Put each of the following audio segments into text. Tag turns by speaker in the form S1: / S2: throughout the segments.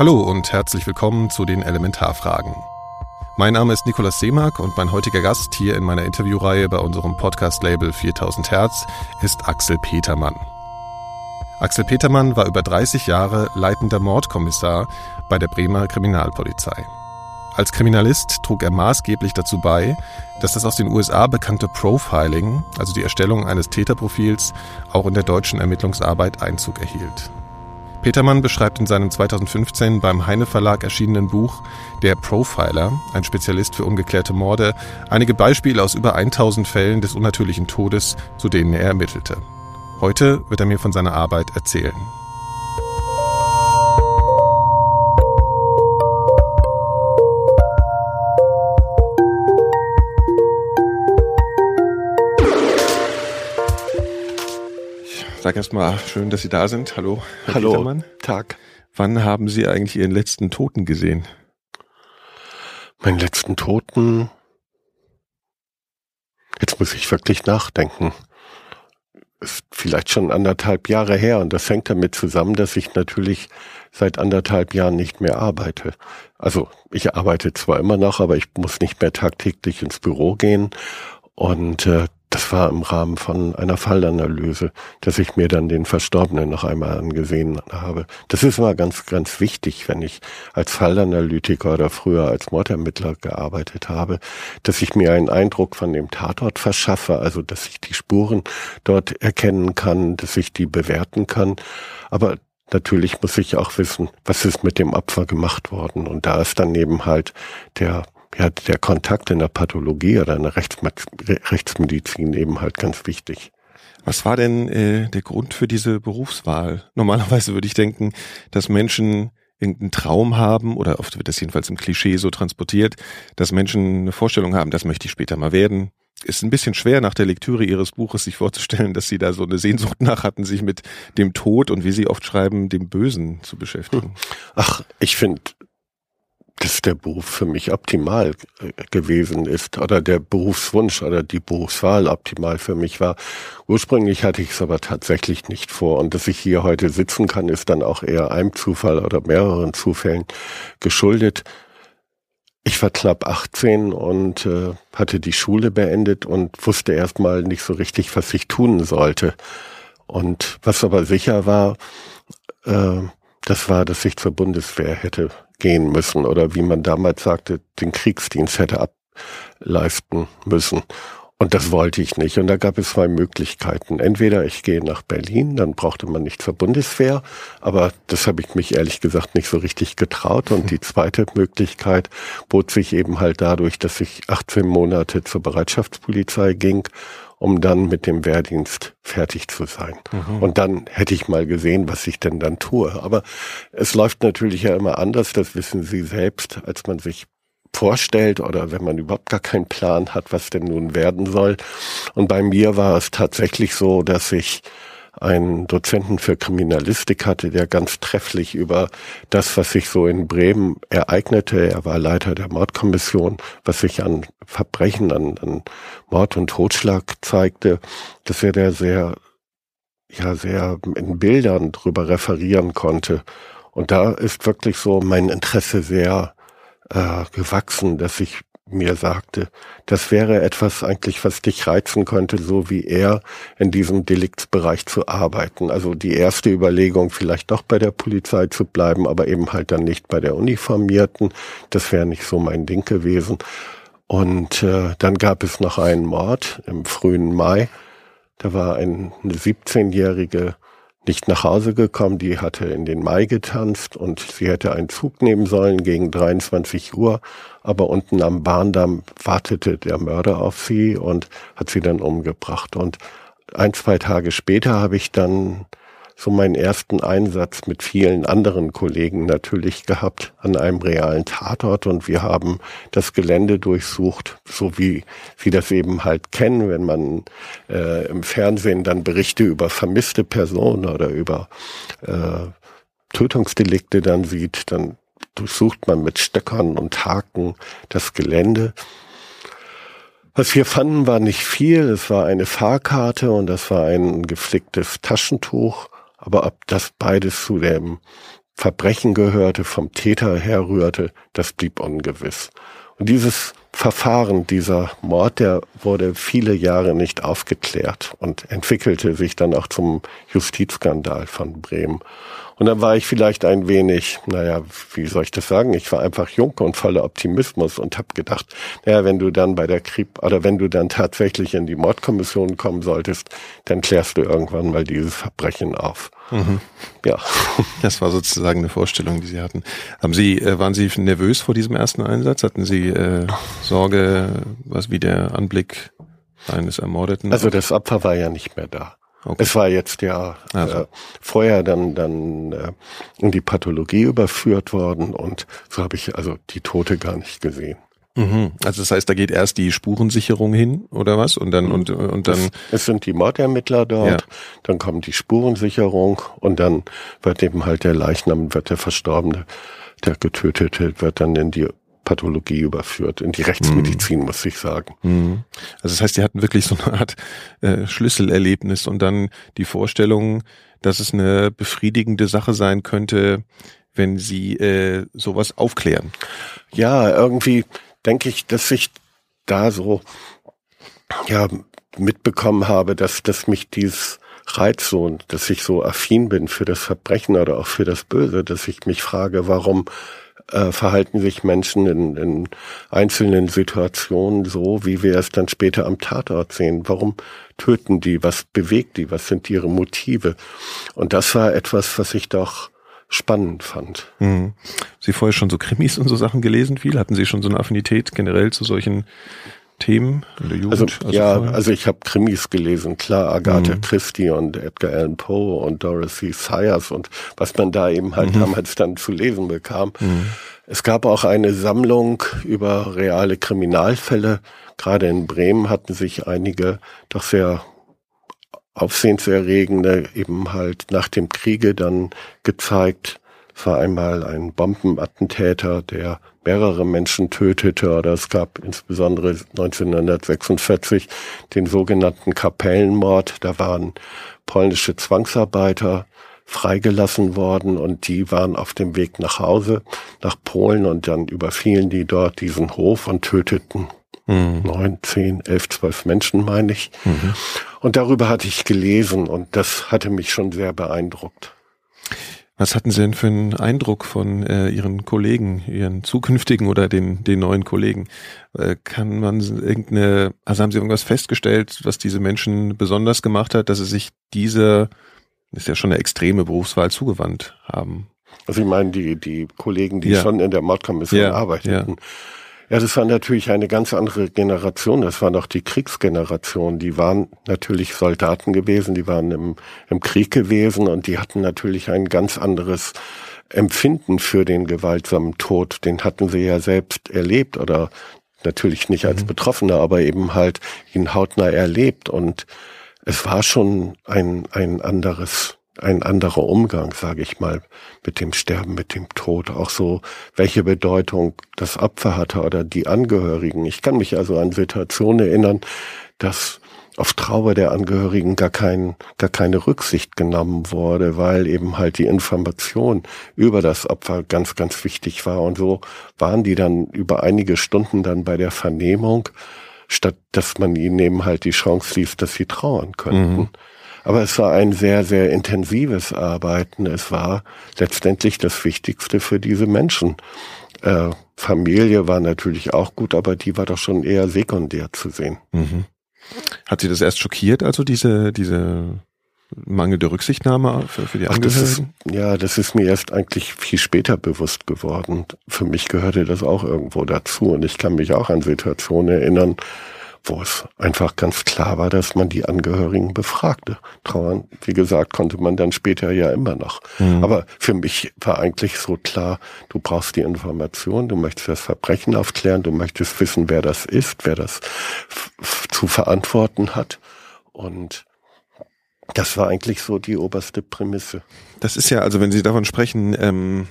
S1: Hallo und herzlich willkommen zu den Elementarfragen. Mein Name ist Nikolaus Seemark und mein heutiger Gast hier in meiner Interviewreihe bei unserem Podcast-Label 4000 Hertz ist Axel Petermann. Axel Petermann war über 30 Jahre leitender Mordkommissar bei der Bremer Kriminalpolizei. Als Kriminalist trug er maßgeblich dazu bei, dass das aus den USA bekannte Profiling, also die Erstellung eines Täterprofils, auch in der deutschen Ermittlungsarbeit Einzug erhielt. Petermann beschreibt in seinem 2015 beim Heine Verlag erschienenen Buch Der Profiler, ein Spezialist für ungeklärte Morde, einige Beispiele aus über 1000 Fällen des unnatürlichen Todes, zu denen er ermittelte. Heute wird er mir von seiner Arbeit erzählen. Sage erstmal schön, dass Sie da sind. Hallo,
S2: Herr Hallo, Petermann. Tag.
S1: Wann haben Sie eigentlich Ihren letzten Toten gesehen?
S2: Meinen letzten Toten? Jetzt muss ich wirklich nachdenken. Ist vielleicht schon anderthalb Jahre her und das hängt damit zusammen, dass ich natürlich seit anderthalb Jahren nicht mehr arbeite. Also ich arbeite zwar immer noch, aber ich muss nicht mehr tagtäglich ins Büro gehen und äh, das war im Rahmen von einer Fallanalyse, dass ich mir dann den Verstorbenen noch einmal angesehen habe. Das ist immer ganz, ganz wichtig, wenn ich als Fallanalytiker oder früher als Mordermittler gearbeitet habe, dass ich mir einen Eindruck von dem Tatort verschaffe, also dass ich die Spuren dort erkennen kann, dass ich die bewerten kann. Aber natürlich muss ich auch wissen, was ist mit dem Opfer gemacht worden. Und da ist dann eben halt der ja, der Kontakt in der Pathologie oder in der Rechtsmedizin eben halt ganz wichtig.
S1: Was war denn äh, der Grund für diese Berufswahl? Normalerweise würde ich denken, dass Menschen irgendeinen Traum haben, oder oft wird das jedenfalls im Klischee so transportiert, dass Menschen eine Vorstellung haben, das möchte ich später mal werden. Ist ein bisschen schwer nach der Lektüre Ihres Buches sich vorzustellen, dass Sie da so eine Sehnsucht nach hatten, sich mit dem Tod und wie Sie oft schreiben, dem Bösen zu beschäftigen.
S2: Ach, ich finde dass der Beruf für mich optimal äh, gewesen ist oder der Berufswunsch oder die Berufswahl optimal für mich war. Ursprünglich hatte ich es aber tatsächlich nicht vor und dass ich hier heute sitzen kann, ist dann auch eher einem Zufall oder mehreren Zufällen geschuldet. Ich war knapp 18 und äh, hatte die Schule beendet und wusste erstmal nicht so richtig, was ich tun sollte. Und was aber sicher war, äh, das war, dass ich zur Bundeswehr hätte gehen müssen oder wie man damals sagte, den Kriegsdienst hätte ableisten müssen. Und das wollte ich nicht. Und da gab es zwei Möglichkeiten. Entweder ich gehe nach Berlin, dann brauchte man nicht zur Bundeswehr, aber das habe ich mich ehrlich gesagt nicht so richtig getraut. Und die zweite Möglichkeit bot sich eben halt dadurch, dass ich 18 Monate zur Bereitschaftspolizei ging um dann mit dem Wehrdienst fertig zu sein. Mhm. Und dann hätte ich mal gesehen, was ich denn dann tue. Aber es läuft natürlich ja immer anders, das wissen Sie selbst, als man sich vorstellt oder wenn man überhaupt gar keinen Plan hat, was denn nun werden soll. Und bei mir war es tatsächlich so, dass ich einen Dozenten für Kriminalistik hatte, der ganz trefflich über das, was sich so in Bremen ereignete, er war Leiter der Mordkommission, was sich an Verbrechen, an, an Mord und Totschlag zeigte, dass er da sehr, ja, sehr in Bildern drüber referieren konnte. Und da ist wirklich so mein Interesse sehr äh, gewachsen, dass ich mir sagte, das wäre etwas eigentlich, was dich reizen könnte, so wie er in diesem Deliktsbereich zu arbeiten. Also die erste Überlegung, vielleicht doch bei der Polizei zu bleiben, aber eben halt dann nicht bei der Uniformierten. Das wäre nicht so mein Ding gewesen. Und äh, dann gab es noch einen Mord im frühen Mai. Da war ein, eine 17-jährige nicht nach Hause gekommen. Die hatte in den Mai getanzt und sie hätte einen Zug nehmen sollen gegen 23 Uhr. Aber unten am Bahndamm wartete der Mörder auf sie und hat sie dann umgebracht. Und ein, zwei Tage später habe ich dann so meinen ersten Einsatz mit vielen anderen Kollegen natürlich gehabt an einem realen Tatort und wir haben das Gelände durchsucht, so wie Sie das eben halt kennen, wenn man äh, im Fernsehen dann Berichte über vermisste Personen oder über äh, Tötungsdelikte dann sieht, dann durchsucht man mit Stöckern und Haken das Gelände. Was wir fanden, war nicht viel. Es war eine Fahrkarte und das war ein geflicktes Taschentuch aber ob das beides zu dem Verbrechen gehörte, vom Täter herrührte, das blieb ungewiss. Und dieses Verfahren, dieser Mord, der wurde viele Jahre nicht aufgeklärt und entwickelte sich dann auch zum Justizskandal von Bremen. Und dann war ich vielleicht ein wenig, naja, wie soll ich das sagen? Ich war einfach jung und voller Optimismus und habe gedacht, naja, wenn du dann bei der Krieg oder wenn du dann tatsächlich in die Mordkommission kommen solltest, dann klärst du irgendwann mal dieses Verbrechen auf. Mhm.
S1: Ja. Das war sozusagen eine Vorstellung, die Sie hatten. Haben Sie, äh, waren Sie nervös vor diesem ersten Einsatz? Hatten Sie äh, Sorge, was wie der Anblick eines Ermordeten?
S2: Also das Opfer war ja nicht mehr da. Okay. Es war jetzt ja also. äh, vorher dann dann äh, in die Pathologie überführt worden und so habe ich also die Tote gar nicht gesehen.
S1: Mhm. Also das heißt, da geht erst die Spurensicherung hin oder was und dann und und dann
S2: es, es sind die Mordermittler dort, ja. dann kommt die Spurensicherung und dann wird eben halt der Leichnam, wird der Verstorbene, der Getötete, wird dann in die Pathologie überführt, in die Rechtsmedizin, mhm. muss ich sagen.
S1: Mhm. Also das heißt, die hatten wirklich so eine Art äh, Schlüsselerlebnis und dann die Vorstellung, dass es eine befriedigende Sache sein könnte, wenn sie äh, sowas aufklären.
S2: Ja, irgendwie denke ich, dass ich da so ja mitbekommen habe, dass, dass mich dieses Reiz so und dass ich so affin bin für das Verbrechen oder auch für das Böse, dass ich mich frage, warum äh, verhalten sich Menschen in, in einzelnen Situationen so, wie wir es dann später am Tatort sehen. Warum töten die? Was bewegt die? Was sind ihre Motive? Und das war etwas, was ich doch spannend fand. Mhm.
S1: Sie vorher schon so Krimis und so Sachen gelesen viel? Hatten Sie schon so eine Affinität generell zu solchen Themen in der
S2: Jugend? Also, also ja, vorher? also ich habe Krimis gelesen, klar, Agatha mhm. Christie und Edgar Allan Poe und Dorothy Sayers und was man da eben halt mhm. damals dann zu lesen bekam. Mhm. Es gab auch eine Sammlung über reale Kriminalfälle. Gerade in Bremen hatten sich einige doch sehr aufsehenserregende eben halt nach dem Kriege dann gezeigt. Es war einmal ein Bombenattentäter, der mehrere Menschen tötete, oder es gab insbesondere 1946 den sogenannten Kapellenmord. Da waren polnische Zwangsarbeiter freigelassen worden und die waren auf dem Weg nach Hause, nach Polen und dann überfielen die dort diesen Hof und töteten Mhm. Neun, zehn, elf, zwölf Menschen, meine ich. Mhm. Und darüber hatte ich gelesen und das hatte mich schon sehr beeindruckt.
S1: Was hatten Sie denn für einen Eindruck von äh, Ihren Kollegen, Ihren zukünftigen oder den, den neuen Kollegen? Äh, kann man irgendeine, also haben Sie irgendwas festgestellt, was diese Menschen besonders gemacht hat, dass sie sich dieser, ist ja schon eine extreme Berufswahl zugewandt haben?
S2: Also ich meine, die, die Kollegen, die ja. schon in der Mordkommission ja, arbeiteten. Ja ja, das war natürlich eine ganz andere Generation. Das war noch die Kriegsgeneration. Die waren natürlich Soldaten gewesen, die waren im, im Krieg gewesen und die hatten natürlich ein ganz anderes Empfinden für den gewaltsamen Tod. Den hatten sie ja selbst erlebt oder natürlich nicht als mhm. Betroffener, aber eben halt ihn hautnah erlebt und es war schon ein, ein anderes ein anderer Umgang, sage ich mal, mit dem Sterben, mit dem Tod. Auch so, welche Bedeutung das Opfer hatte oder die Angehörigen. Ich kann mich also an Situationen erinnern, dass auf Trauer der Angehörigen gar, kein, gar keine Rücksicht genommen wurde, weil eben halt die Information über das Opfer ganz, ganz wichtig war. Und so waren die dann über einige Stunden dann bei der Vernehmung, statt dass man ihnen eben halt die Chance ließ, dass sie trauern könnten. Mhm. Aber es war ein sehr, sehr intensives Arbeiten. Es war letztendlich das Wichtigste für diese Menschen. Äh, Familie war natürlich auch gut, aber die war doch schon eher sekundär zu sehen. Mhm.
S1: Hat Sie das erst schockiert, also diese, diese mangelnde Rücksichtnahme für, für die Angehörigen?
S2: Das ist, ja, das ist mir erst eigentlich viel später bewusst geworden. Für mich gehörte das auch irgendwo dazu und ich kann mich auch an Situationen erinnern, wo es einfach ganz klar war, dass man die Angehörigen befragte. Trauern, wie gesagt, konnte man dann später ja immer noch. Mhm. Aber für mich war eigentlich so klar, du brauchst die Information, du möchtest das Verbrechen aufklären, du möchtest wissen, wer das ist, wer das zu verantworten hat. Und das war eigentlich so die oberste Prämisse.
S1: Das ist ja, also wenn Sie davon sprechen, ähm,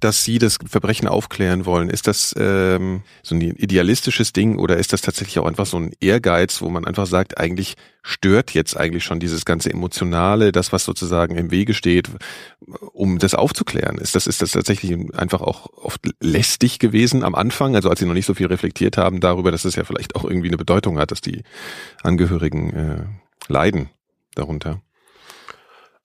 S1: dass Sie das Verbrechen aufklären wollen? Ist das ähm, so ein idealistisches Ding oder ist das tatsächlich auch einfach so ein Ehrgeiz, wo man einfach sagt, eigentlich stört jetzt eigentlich schon dieses ganze Emotionale, das, was sozusagen im Wege steht, um das aufzuklären? Ist das, ist das tatsächlich einfach auch oft lästig gewesen am Anfang, also als Sie noch nicht so viel reflektiert haben darüber, dass es ja vielleicht auch irgendwie eine Bedeutung hat, dass die Angehörigen äh, leiden darunter?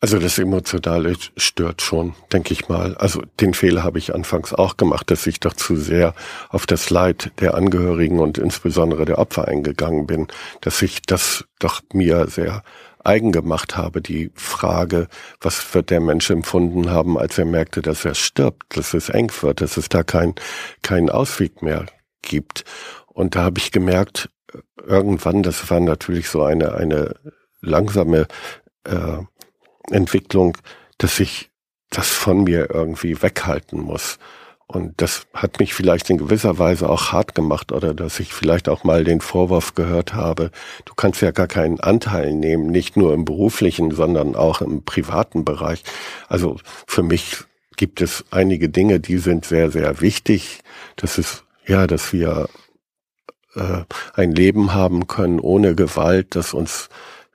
S2: Also das Emotionale stört schon, denke ich mal. Also den Fehler habe ich anfangs auch gemacht, dass ich doch zu sehr auf das Leid der Angehörigen und insbesondere der Opfer eingegangen bin, dass ich das doch mir sehr eigen gemacht habe, die Frage, was wird der Mensch empfunden haben, als er merkte, dass er stirbt, dass es eng wird, dass es da kein, keinen Ausweg mehr gibt. Und da habe ich gemerkt, irgendwann, das war natürlich so eine, eine langsame äh, Entwicklung, dass ich das von mir irgendwie weghalten muss. Und das hat mich vielleicht in gewisser Weise auch hart gemacht oder dass ich vielleicht auch mal den Vorwurf gehört habe, du kannst ja gar keinen Anteil nehmen, nicht nur im beruflichen, sondern auch im privaten Bereich. Also für mich gibt es einige Dinge, die sind sehr, sehr wichtig. Das ist, ja, dass wir äh, ein Leben haben können ohne Gewalt, dass uns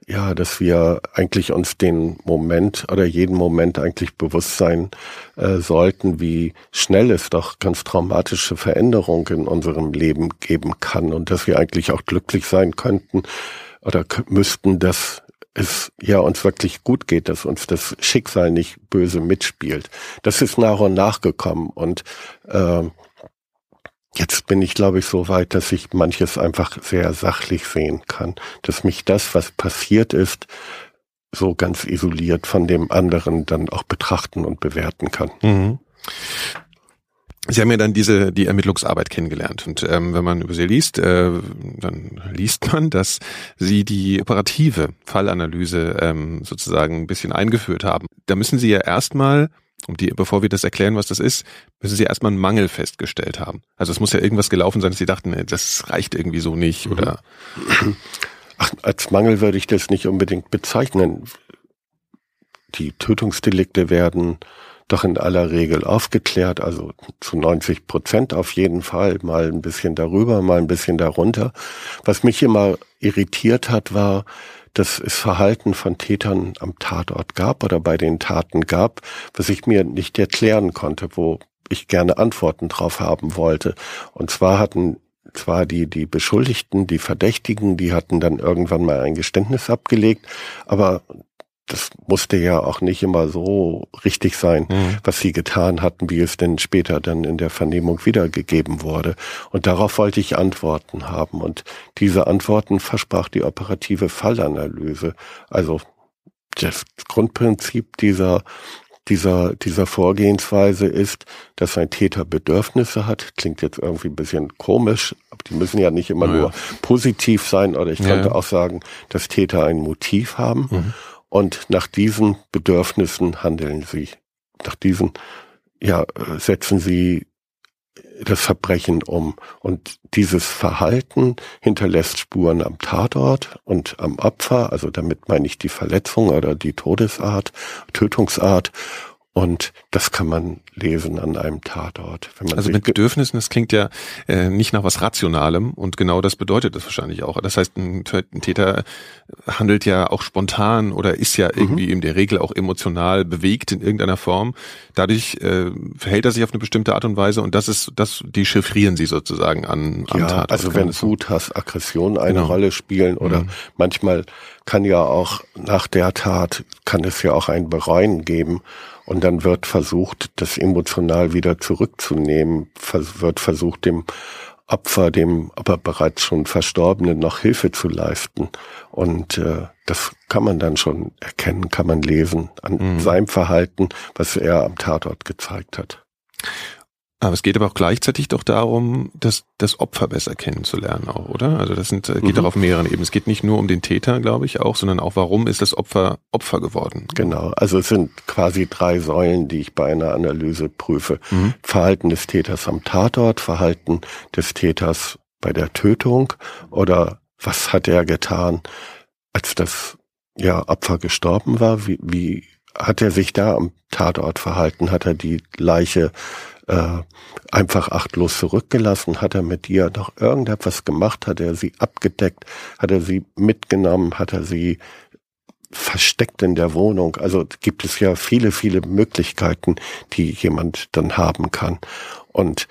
S2: ja, dass wir eigentlich uns den Moment oder jeden Moment eigentlich bewusst sein äh, sollten, wie schnell es doch ganz traumatische Veränderungen in unserem Leben geben kann und dass wir eigentlich auch glücklich sein könnten oder müssten, dass es ja uns wirklich gut geht, dass uns das Schicksal nicht böse mitspielt. Das ist nach und nach gekommen und äh, Jetzt bin ich, glaube ich, so weit, dass ich manches einfach sehr sachlich sehen kann, dass mich das, was passiert ist, so ganz isoliert von dem anderen dann auch betrachten und bewerten kann. Mhm.
S1: Sie haben ja dann diese die Ermittlungsarbeit kennengelernt und ähm, wenn man über sie liest, äh, dann liest man, dass Sie die operative Fallanalyse ähm, sozusagen ein bisschen eingeführt haben. Da müssen Sie ja erstmal um die, bevor wir das erklären, was das ist, müssen Sie erstmal einen Mangel festgestellt haben. Also es muss ja irgendwas gelaufen sein, dass Sie dachten, das reicht irgendwie so nicht mhm. oder.
S2: Ach, als Mangel würde ich das nicht unbedingt bezeichnen. Die Tötungsdelikte werden doch in aller Regel aufgeklärt, also zu 90 Prozent auf jeden Fall, mal ein bisschen darüber, mal ein bisschen darunter. Was mich immer irritiert hat, war, dass es Verhalten von Tätern am Tatort gab oder bei den Taten gab, was ich mir nicht erklären konnte, wo ich gerne Antworten drauf haben wollte. Und zwar hatten zwar die, die Beschuldigten, die Verdächtigen, die hatten dann irgendwann mal ein Geständnis abgelegt, aber das musste ja auch nicht immer so richtig sein, mhm. was sie getan hatten, wie es denn später dann in der Vernehmung wiedergegeben wurde. Und darauf wollte ich Antworten haben. Und diese Antworten versprach die operative Fallanalyse. Also das Grundprinzip dieser dieser, dieser Vorgehensweise ist, dass ein Täter Bedürfnisse hat. Klingt jetzt irgendwie ein bisschen komisch, aber die müssen ja nicht immer naja. nur positiv sein. Oder ich könnte ja. auch sagen, dass Täter ein Motiv haben. Mhm. Und nach diesen Bedürfnissen handeln sie. Nach diesen, ja, setzen sie das Verbrechen um. Und dieses Verhalten hinterlässt Spuren am Tatort und am Opfer, also damit meine ich die Verletzung oder die Todesart, Tötungsart. Und das kann man lesen an einem Tatort.
S1: also mit Bedürfnissen, das klingt ja äh, nicht nach was Rationalem und genau das bedeutet das wahrscheinlich auch. Das heißt, ein, ein Täter handelt ja auch spontan oder ist ja irgendwie mhm. in der Regel auch emotional bewegt in irgendeiner Form. Dadurch äh, verhält er sich auf eine bestimmte Art und Weise und das ist, das die chiffrieren sie sozusagen an,
S2: ja, Tatort. Also wenn Wut, Hass, Aggression eine genau. Rolle spielen oder mhm. manchmal kann ja auch nach der Tat kann es ja auch ein Bereuen geben und dann wird versucht, das emotional wieder zurückzunehmen, wird versucht, dem Opfer, dem aber bereits schon Verstorbenen noch Hilfe zu leisten. Und äh, das kann man dann schon erkennen, kann man lesen an mhm. seinem Verhalten, was er am Tatort gezeigt hat.
S1: Aber es geht aber auch gleichzeitig doch darum, das, das Opfer besser kennenzulernen auch, oder? Also das sind, äh, geht mhm. auch auf mehreren Ebenen. Es geht nicht nur um den Täter, glaube ich, auch, sondern auch, warum ist das Opfer Opfer geworden?
S2: Genau. Also es sind quasi drei Säulen, die ich bei einer Analyse prüfe. Mhm. Verhalten des Täters am Tatort, Verhalten des Täters bei der Tötung oder was hat er getan, als das ja, Opfer gestorben war? Wie, wie hat er sich da am Tatortverhalten? Hat er die Leiche äh, einfach achtlos zurückgelassen? Hat er mit ihr noch irgendetwas gemacht? Hat er sie abgedeckt? Hat er sie mitgenommen? Hat er sie versteckt in der Wohnung? Also gibt es ja viele, viele Möglichkeiten, die jemand dann haben kann. Und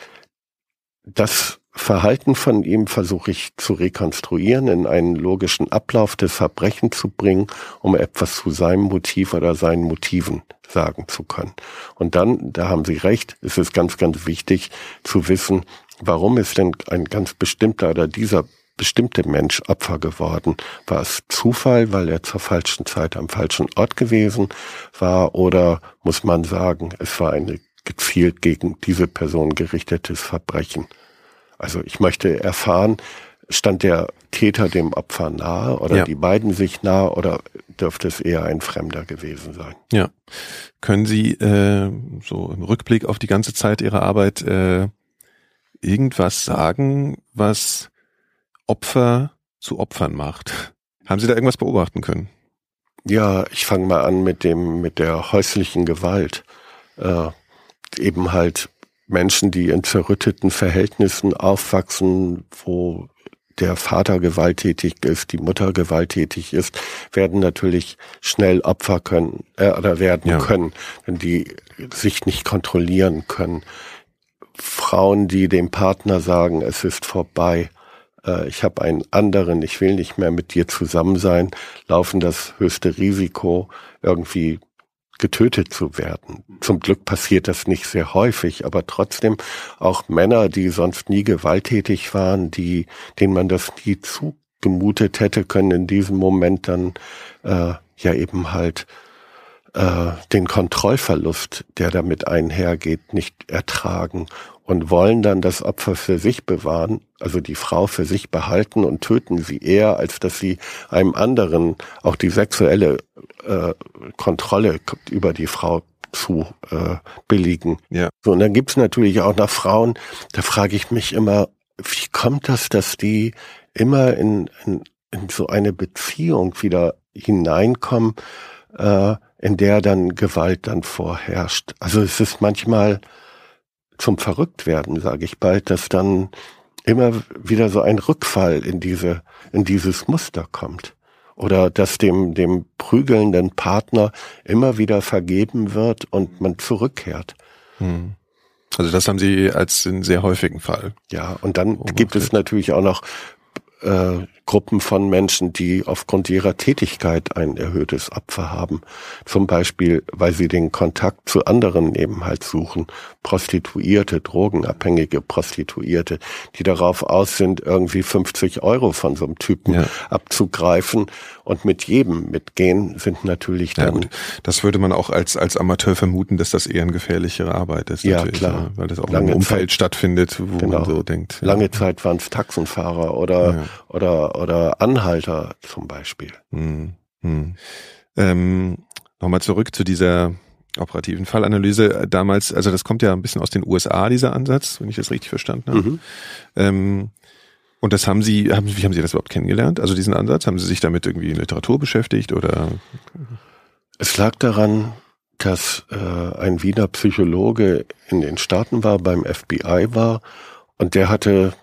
S2: das Verhalten von ihm versuche ich zu rekonstruieren, in einen logischen Ablauf des Verbrechens zu bringen, um etwas zu seinem Motiv oder seinen Motiven sagen zu können. Und dann, da haben Sie recht, ist es ganz, ganz wichtig zu wissen, warum ist denn ein ganz bestimmter oder dieser bestimmte Mensch Opfer geworden? War es Zufall, weil er zur falschen Zeit am falschen Ort gewesen war? Oder muss man sagen, es war ein gezielt gegen diese Person gerichtetes Verbrechen? Also ich möchte erfahren, stand der Täter dem Opfer nahe oder ja. die beiden sich nahe oder dürfte es eher ein Fremder gewesen sein?
S1: Ja. Können Sie äh, so im Rückblick auf die ganze Zeit Ihrer Arbeit äh, irgendwas sagen, was Opfer zu Opfern macht? Haben Sie da irgendwas beobachten können?
S2: Ja, ich fange mal an mit dem mit der häuslichen Gewalt. Äh, eben halt Menschen, die in zerrütteten Verhältnissen aufwachsen, wo der Vater gewalttätig ist, die Mutter gewalttätig ist, werden natürlich schnell Opfer können äh, oder werden ja. können, wenn die sich nicht kontrollieren können. Frauen, die dem Partner sagen, es ist vorbei, äh, ich habe einen anderen, ich will nicht mehr mit dir zusammen sein, laufen das höchste Risiko, irgendwie getötet zu werden. Zum Glück passiert das nicht sehr häufig, aber trotzdem auch Männer, die sonst nie gewalttätig waren, die, denen man das nie zugemutet hätte, können in diesem Moment dann äh, ja eben halt äh, den Kontrollverlust, der damit einhergeht, nicht ertragen und wollen dann das Opfer für sich bewahren, also die Frau für sich behalten und töten sie eher, als dass sie einem anderen auch die sexuelle äh, Kontrolle über die Frau zu äh, billigen. Ja. So, und dann gibt's natürlich auch noch Frauen, da frage ich mich immer, wie kommt das, dass die immer in, in, in so eine Beziehung wieder hineinkommen, äh, in der dann Gewalt dann vorherrscht. Also es ist manchmal zum Verrücktwerden, sage ich bald, dass dann immer wieder so ein Rückfall in diese, in dieses Muster kommt. Oder dass dem, dem prügelnden Partner immer wieder vergeben wird und man zurückkehrt. Hm.
S1: Also das haben Sie als einen sehr häufigen Fall.
S2: Ja, und dann gibt es natürlich auch noch äh, Gruppen von Menschen, die aufgrund ihrer Tätigkeit ein erhöhtes Opfer haben. Zum Beispiel, weil sie den Kontakt zu anderen eben halt suchen. Prostituierte, drogenabhängige Prostituierte, die darauf aus sind, irgendwie 50 Euro von so einem Typen ja. abzugreifen und mit jedem mitgehen, sind natürlich dann. Ja,
S1: das würde man auch als, als Amateur vermuten, dass das eher eine gefährlichere Arbeit ist.
S2: Ja, klar.
S1: Weil das auch Lange im Umfeld Zeit, stattfindet, wo genau. man so denkt.
S2: Lange ja. Zeit waren es Taxenfahrer oder, oder oder Anhalter zum Beispiel. Hm,
S1: hm. Ähm, Nochmal zurück zu dieser operativen Fallanalyse. Damals, also das kommt ja ein bisschen aus den USA, dieser Ansatz, wenn ich das richtig verstanden habe. Mhm. Ähm, und das haben Sie, haben, wie haben Sie das überhaupt kennengelernt? Also diesen Ansatz? Haben Sie sich damit irgendwie in Literatur beschäftigt oder?
S2: Es lag daran, dass äh, ein Wiener Psychologe in den Staaten war, beim FBI war und der hatte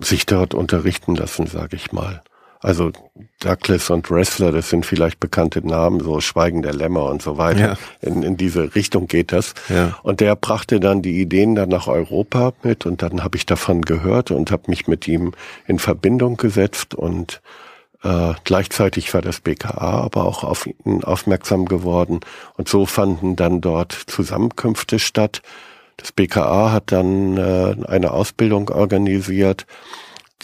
S2: sich dort unterrichten lassen, sage ich mal. Also Douglas und Wrestler, das sind vielleicht bekannte Namen, so Schweigen der Lämmer und so weiter. Ja. In, in diese Richtung geht das. Ja. Und der brachte dann die Ideen dann nach Europa mit und dann habe ich davon gehört und habe mich mit ihm in Verbindung gesetzt und äh, gleichzeitig war das BKA aber auch auf ihn aufmerksam geworden und so fanden dann dort Zusammenkünfte statt das BKA hat dann äh, eine Ausbildung organisiert.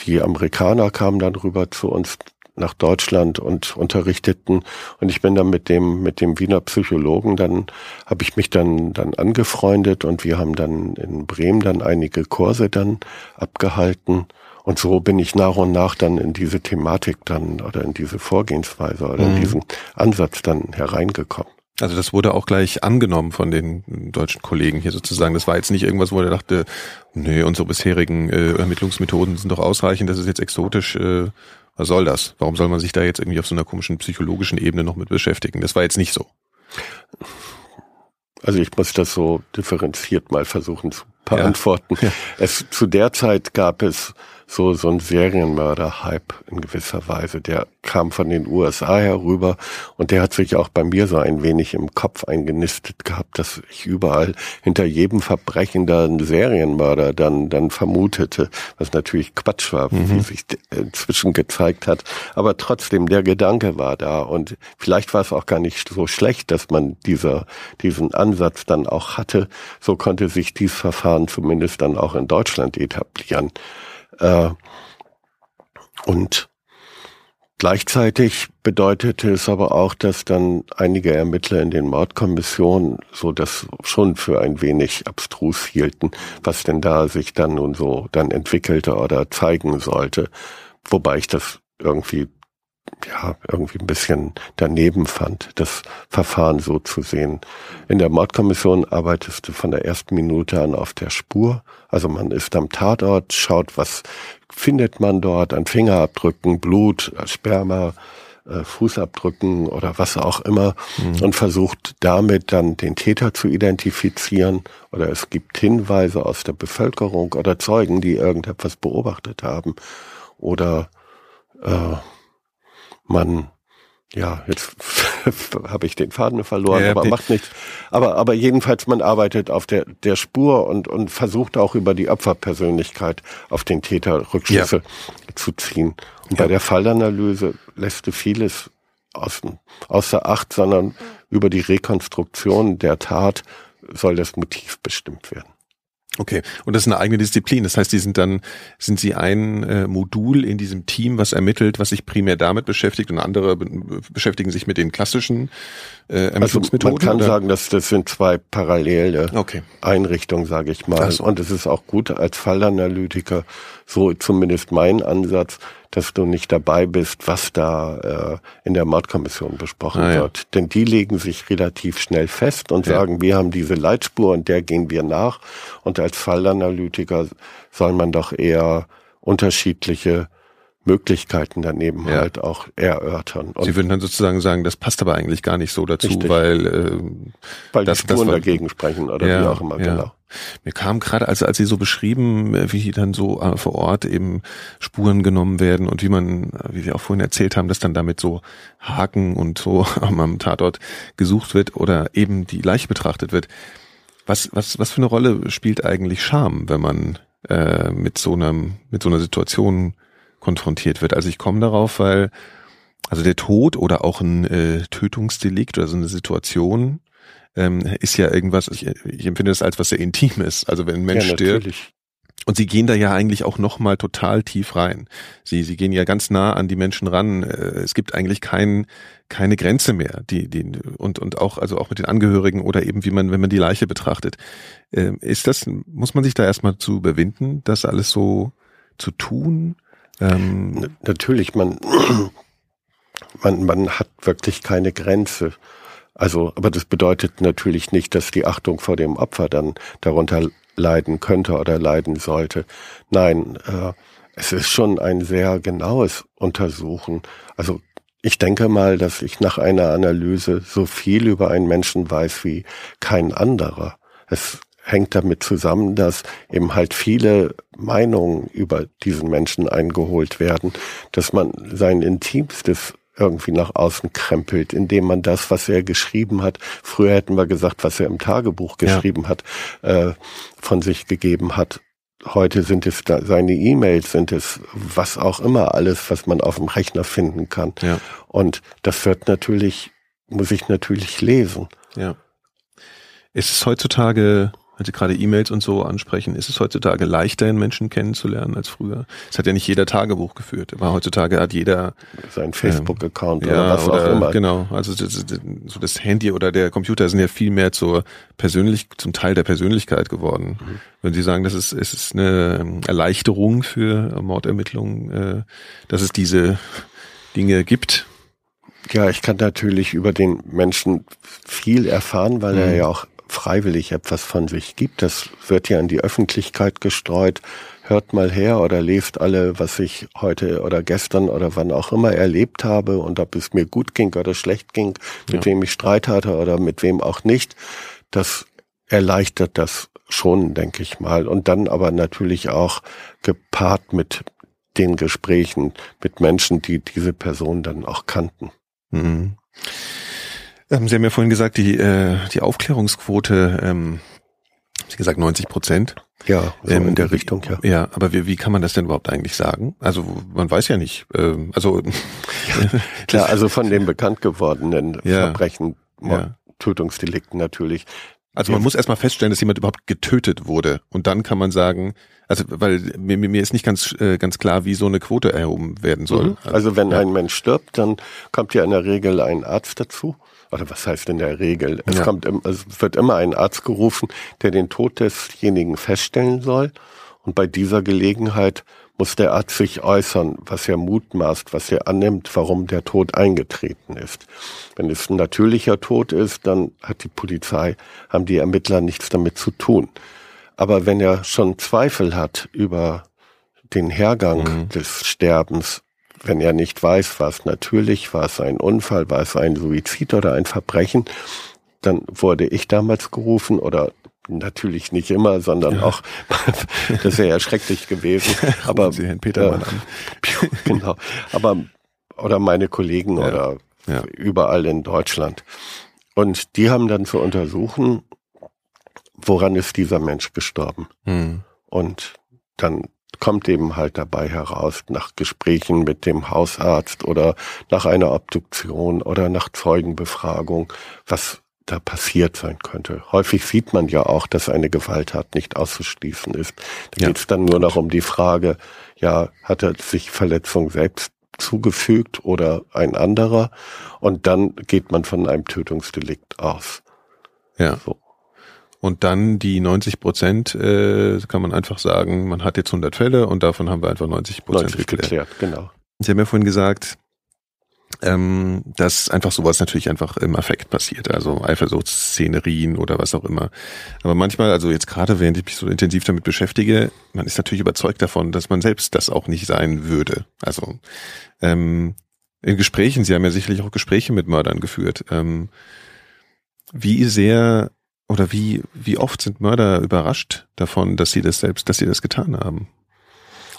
S2: Die Amerikaner kamen dann rüber zu uns nach Deutschland und unterrichteten und ich bin dann mit dem mit dem Wiener Psychologen dann habe ich mich dann dann angefreundet und wir haben dann in Bremen dann einige Kurse dann abgehalten und so bin ich nach und nach dann in diese Thematik dann oder in diese Vorgehensweise oder mhm. in diesen Ansatz dann hereingekommen.
S1: Also das wurde auch gleich angenommen von den deutschen Kollegen hier sozusagen. Das war jetzt nicht irgendwas, wo er dachte, nee, unsere bisherigen äh, Ermittlungsmethoden sind doch ausreichend, das ist jetzt exotisch. Äh, was soll das? Warum soll man sich da jetzt irgendwie auf so einer komischen psychologischen Ebene noch mit beschäftigen? Das war jetzt nicht so.
S2: Also ich muss das so differenziert mal versuchen zu beantworten. Ja. Es, zu der Zeit gab es so, so ein Serienmörder-Hype in gewisser Weise. Der kam von den USA herüber und der hat sich auch bei mir so ein wenig im Kopf eingenistet gehabt, dass ich überall hinter jedem Verbrechen da einen Serienmörder dann, dann vermutete, was natürlich Quatsch war, mhm. wie sich inzwischen gezeigt hat. Aber trotzdem, der Gedanke war da und vielleicht war es auch gar nicht so schlecht, dass man dieser, diesen Ansatz dann auch hatte. So konnte sich dieses Verfahren zumindest dann auch in Deutschland etablieren. Äh, und Gleichzeitig bedeutete es aber auch, dass dann einige Ermittler in den Mordkommissionen so das schon für ein wenig abstrus hielten, was denn da sich dann nun so dann entwickelte oder zeigen sollte. Wobei ich das irgendwie ja, irgendwie ein bisschen daneben fand, das Verfahren so zu sehen. In der Mordkommission arbeitest du von der ersten Minute an auf der Spur. Also man ist am Tatort, schaut, was findet man dort an Fingerabdrücken, Blut, Sperma, äh, Fußabdrücken oder was auch immer mhm. und versucht damit dann den Täter zu identifizieren oder es gibt Hinweise aus der Bevölkerung oder Zeugen, die irgendetwas beobachtet haben oder äh, man ja, jetzt habe ich den Faden verloren, ja, aber macht nichts. Aber, aber jedenfalls, man arbeitet auf der, der Spur und, und versucht auch über die Opferpersönlichkeit auf den Täter Rückschlüsse ja. zu ziehen. Und ja. bei der Fallanalyse lässt du vieles aus, außer Acht, sondern über die Rekonstruktion der Tat soll das Motiv bestimmt werden.
S1: Okay, und das ist eine eigene Disziplin. Das heißt, die sind dann, sind sie ein äh, Modul in diesem Team, was ermittelt, was sich primär damit beschäftigt und andere be beschäftigen sich mit den klassischen äh, Ermittlungsmethoden?
S2: Also man kann oder? sagen, dass das sind zwei parallele okay. Einrichtungen, sage ich mal. So. Und es ist auch gut als Fallanalytiker, so zumindest mein Ansatz, dass du nicht dabei bist, was da äh, in der Mordkommission besprochen ah, ja. wird. Denn die legen sich relativ schnell fest und ja. sagen, wir haben diese Leitspur und der gehen wir nach. Und als Fallanalytiker soll man doch eher unterschiedliche Möglichkeiten daneben ja. halt auch erörtern.
S1: Und Sie würden dann sozusagen sagen, das passt aber eigentlich gar nicht so dazu, richtig. weil äh,
S2: weil das, die Spuren das dagegen sprechen oder ja, wie auch immer, ja. genau.
S1: Mir kam gerade, also als Sie so beschrieben, äh, wie dann so äh, vor Ort eben Spuren genommen werden und wie man, äh, wie Sie auch vorhin erzählt haben, dass dann damit so Haken und so am Tatort gesucht wird oder eben die Leiche betrachtet wird. Was, was, was für eine Rolle spielt eigentlich Scham, wenn man äh, mit so einem, mit so einer Situation konfrontiert wird. Also ich komme darauf, weil also der Tod oder auch ein äh, Tötungsdelikt oder so eine Situation ähm, ist ja irgendwas, ich, ich empfinde das als was sehr Intimes. Also wenn ein Mensch ja, stirbt. Und sie gehen da ja eigentlich auch nochmal total tief rein. Sie, sie gehen ja ganz nah an die Menschen ran. Äh, es gibt eigentlich kein, keine Grenze mehr. Die, die, und, und auch, also auch mit den Angehörigen oder eben wie man, wenn man die Leiche betrachtet. Ähm, ist das, muss man sich da erstmal zu überwinden, das alles so zu tun?
S2: Ähm, Natürlich, man, man, man hat wirklich keine Grenze. Also, aber das bedeutet natürlich nicht, dass die Achtung vor dem Opfer dann darunter leiden könnte oder leiden sollte. Nein, äh, es ist schon ein sehr genaues Untersuchen. Also ich denke mal, dass ich nach einer Analyse so viel über einen Menschen weiß wie kein anderer. Es hängt damit zusammen, dass eben halt viele Meinungen über diesen Menschen eingeholt werden, dass man sein Intimstes irgendwie nach außen krempelt, indem man das, was er geschrieben hat, früher hätten wir gesagt, was er im Tagebuch geschrieben ja. hat, äh, von sich gegeben hat. Heute sind es da, seine E-Mails, sind es was auch immer alles, was man auf dem Rechner finden kann. Ja. Und das wird natürlich, muss ich natürlich lesen.
S1: Ja. Ist es heutzutage wenn Sie gerade E-Mails und so ansprechen, ist es heutzutage leichter, einen Menschen kennenzulernen als früher? Es hat ja nicht jeder Tagebuch geführt, aber heutzutage hat jeder
S2: sein Facebook-Account
S1: ähm, oder ja, was oder, auch immer. Genau, also das, so das Handy oder der Computer sind ja viel mehr zur persönlich, zum Teil der Persönlichkeit geworden. Mhm. Wenn Sie sagen, das ist, es ist eine ähm, Erleichterung für Mordermittlungen, äh, dass es diese Dinge gibt,
S2: ja, ich kann natürlich über den Menschen viel erfahren, weil mhm. er ja auch freiwillig etwas von sich gibt. Das wird ja in die Öffentlichkeit gestreut. Hört mal her oder lest alle, was ich heute oder gestern oder wann auch immer erlebt habe und ob es mir gut ging oder schlecht ging, mit ja. wem ich Streit hatte oder mit wem auch nicht. das erleichtert das schon, denke ich mal. Und dann aber natürlich auch gepaart mit den Gesprächen mit Menschen, die diese Person dann auch kannten. Mhm.
S1: Ähm, Sie haben ja vorhin gesagt, die, äh, die Aufklärungsquote, ähm, Sie gesagt 90 Prozent.
S2: Ja, so ähm, in der Richtung, ja.
S1: Ja, aber wie, wie kann man das denn überhaupt eigentlich sagen? Also man weiß ja nicht. Ähm, also
S2: klar, also von den bekannt gewordenen ja, Verbrechen, ja. Tötungsdelikten natürlich.
S1: Also man muss erstmal feststellen, dass jemand überhaupt getötet wurde und dann kann man sagen, also weil mir, mir ist nicht ganz äh, ganz klar, wie so eine Quote erhoben werden soll.
S2: Mhm. Also wenn ja. ein Mensch stirbt, dann kommt ja in der Regel ein Arzt dazu. Oder was heißt in der Regel? Es ja. kommt, es wird immer ein Arzt gerufen, der den Tod desjenigen feststellen soll. Und bei dieser Gelegenheit muss der Arzt sich äußern, was er mutmaßt, was er annimmt, warum der Tod eingetreten ist. Wenn es ein natürlicher Tod ist, dann hat die Polizei, haben die Ermittler nichts damit zu tun. Aber wenn er schon Zweifel hat über den Hergang mhm. des Sterbens, wenn er nicht weiß, war es natürlich, war es ein Unfall, war es ein Suizid oder ein Verbrechen, dann wurde ich damals gerufen oder natürlich nicht immer, sondern ja. auch, das ist ja schrecklich gewesen. aber
S1: Sie Herrn Petermann äh, an.
S2: genau. Aber oder meine Kollegen ja. oder ja. überall in Deutschland. Und die haben dann zu untersuchen, woran ist dieser Mensch gestorben? Mhm. Und dann kommt eben halt dabei heraus, nach Gesprächen mit dem Hausarzt oder nach einer Obduktion oder nach Zeugenbefragung, was da passiert sein könnte. Häufig sieht man ja auch, dass eine Gewalttat nicht auszuschließen ist. Da ja. geht es dann nur noch um die Frage, ja, hat er sich Verletzung selbst zugefügt oder ein anderer? Und dann geht man von einem Tötungsdelikt aus.
S1: Ja. So. Und dann die 90 Prozent, äh, kann man einfach sagen, man hat jetzt 100 Fälle und davon haben wir einfach 90 Prozent geklärt. geklärt.
S2: Genau.
S1: Sie haben ja vorhin gesagt, ähm, dass einfach sowas natürlich einfach im Affekt passiert, also Eifersuchtsszenerien oder was auch immer. Aber manchmal, also jetzt gerade während ich mich so intensiv damit beschäftige, man ist natürlich überzeugt davon, dass man selbst das auch nicht sein würde. Also ähm, in Gesprächen, Sie haben ja sicherlich auch Gespräche mit Mördern geführt. Ähm, wie sehr oder wie, wie oft sind Mörder überrascht davon, dass sie das selbst, dass sie das getan haben?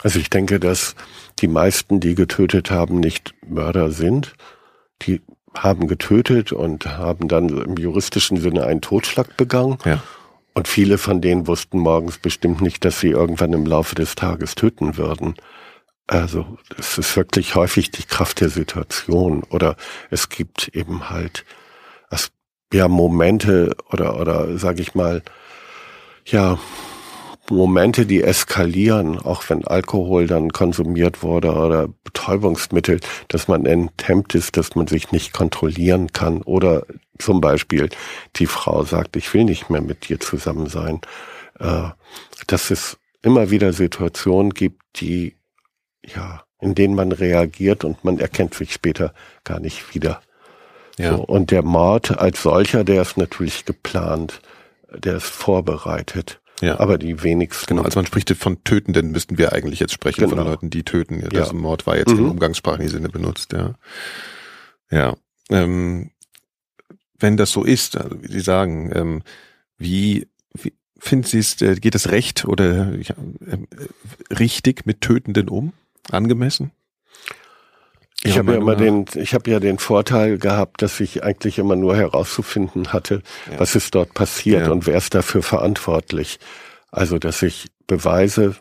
S2: Also ich denke, dass die meisten, die getötet haben, nicht Mörder sind. Die haben getötet und haben dann im juristischen Sinne einen Totschlag begangen. Ja. Und viele von denen wussten morgens bestimmt nicht, dass sie irgendwann im Laufe des Tages töten würden. Also es ist wirklich häufig die Kraft der Situation oder es gibt eben halt ja Momente oder oder sage ich mal ja Momente, die eskalieren, auch wenn Alkohol dann konsumiert wurde oder Betäubungsmittel, dass man enthemmt ist, dass man sich nicht kontrollieren kann oder zum Beispiel die Frau sagt, ich will nicht mehr mit dir zusammen sein. Äh, dass es immer wieder Situationen gibt, die, ja, in denen man reagiert und man erkennt sich später gar nicht wieder. Ja. So, und der Mord als solcher, der ist natürlich geplant, der ist vorbereitet. Ja. Aber die wenigsten.
S1: Genau, als man spricht von Tötenden, müssten wir eigentlich jetzt sprechen genau. von Leuten, die töten. Das ja. Mord war jetzt mhm. im umgangssprachlichen Sinne benutzt, ja. Ja. Ähm, wenn das so ist, also wie Sie sagen, ähm, wie, wie finden Sie es, äh, geht das recht oder ja, äh, richtig mit Tötenden um? Angemessen?
S2: Ich habe ja immer den, ich habe ja den Vorteil gehabt, dass ich eigentlich immer nur herauszufinden hatte, ja. was ist dort passiert ja. und wer ist dafür verantwortlich. Also, dass ich Beweise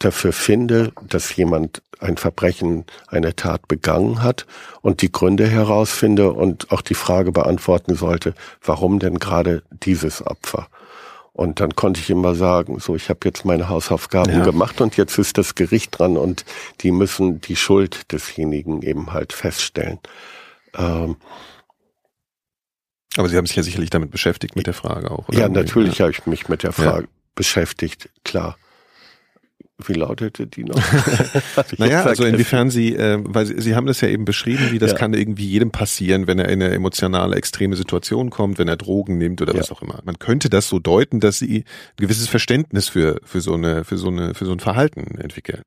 S2: dafür finde, dass jemand ein Verbrechen, eine Tat begangen hat und die Gründe herausfinde und auch die Frage beantworten sollte, warum denn gerade dieses Opfer? Und dann konnte ich immer sagen, so, ich habe jetzt meine Hausaufgaben ja. gemacht und jetzt ist das Gericht dran und die müssen die Schuld desjenigen eben halt feststellen. Ähm,
S1: aber Sie haben sich ja sicherlich damit beschäftigt, mit der Frage auch,
S2: oder? Ja, natürlich ja. habe ich mich mit der Frage ja. beschäftigt, klar. Wie lautete die noch?
S1: naja, also inwiefern Sie, äh, weil Sie, Sie haben das ja eben beschrieben, wie das ja. kann irgendwie jedem passieren, wenn er in eine emotionale, extreme Situation kommt, wenn er Drogen nimmt oder ja. was auch immer. Man könnte das so deuten, dass Sie ein gewisses Verständnis für, für so eine, für so eine, für so ein Verhalten entwickeln.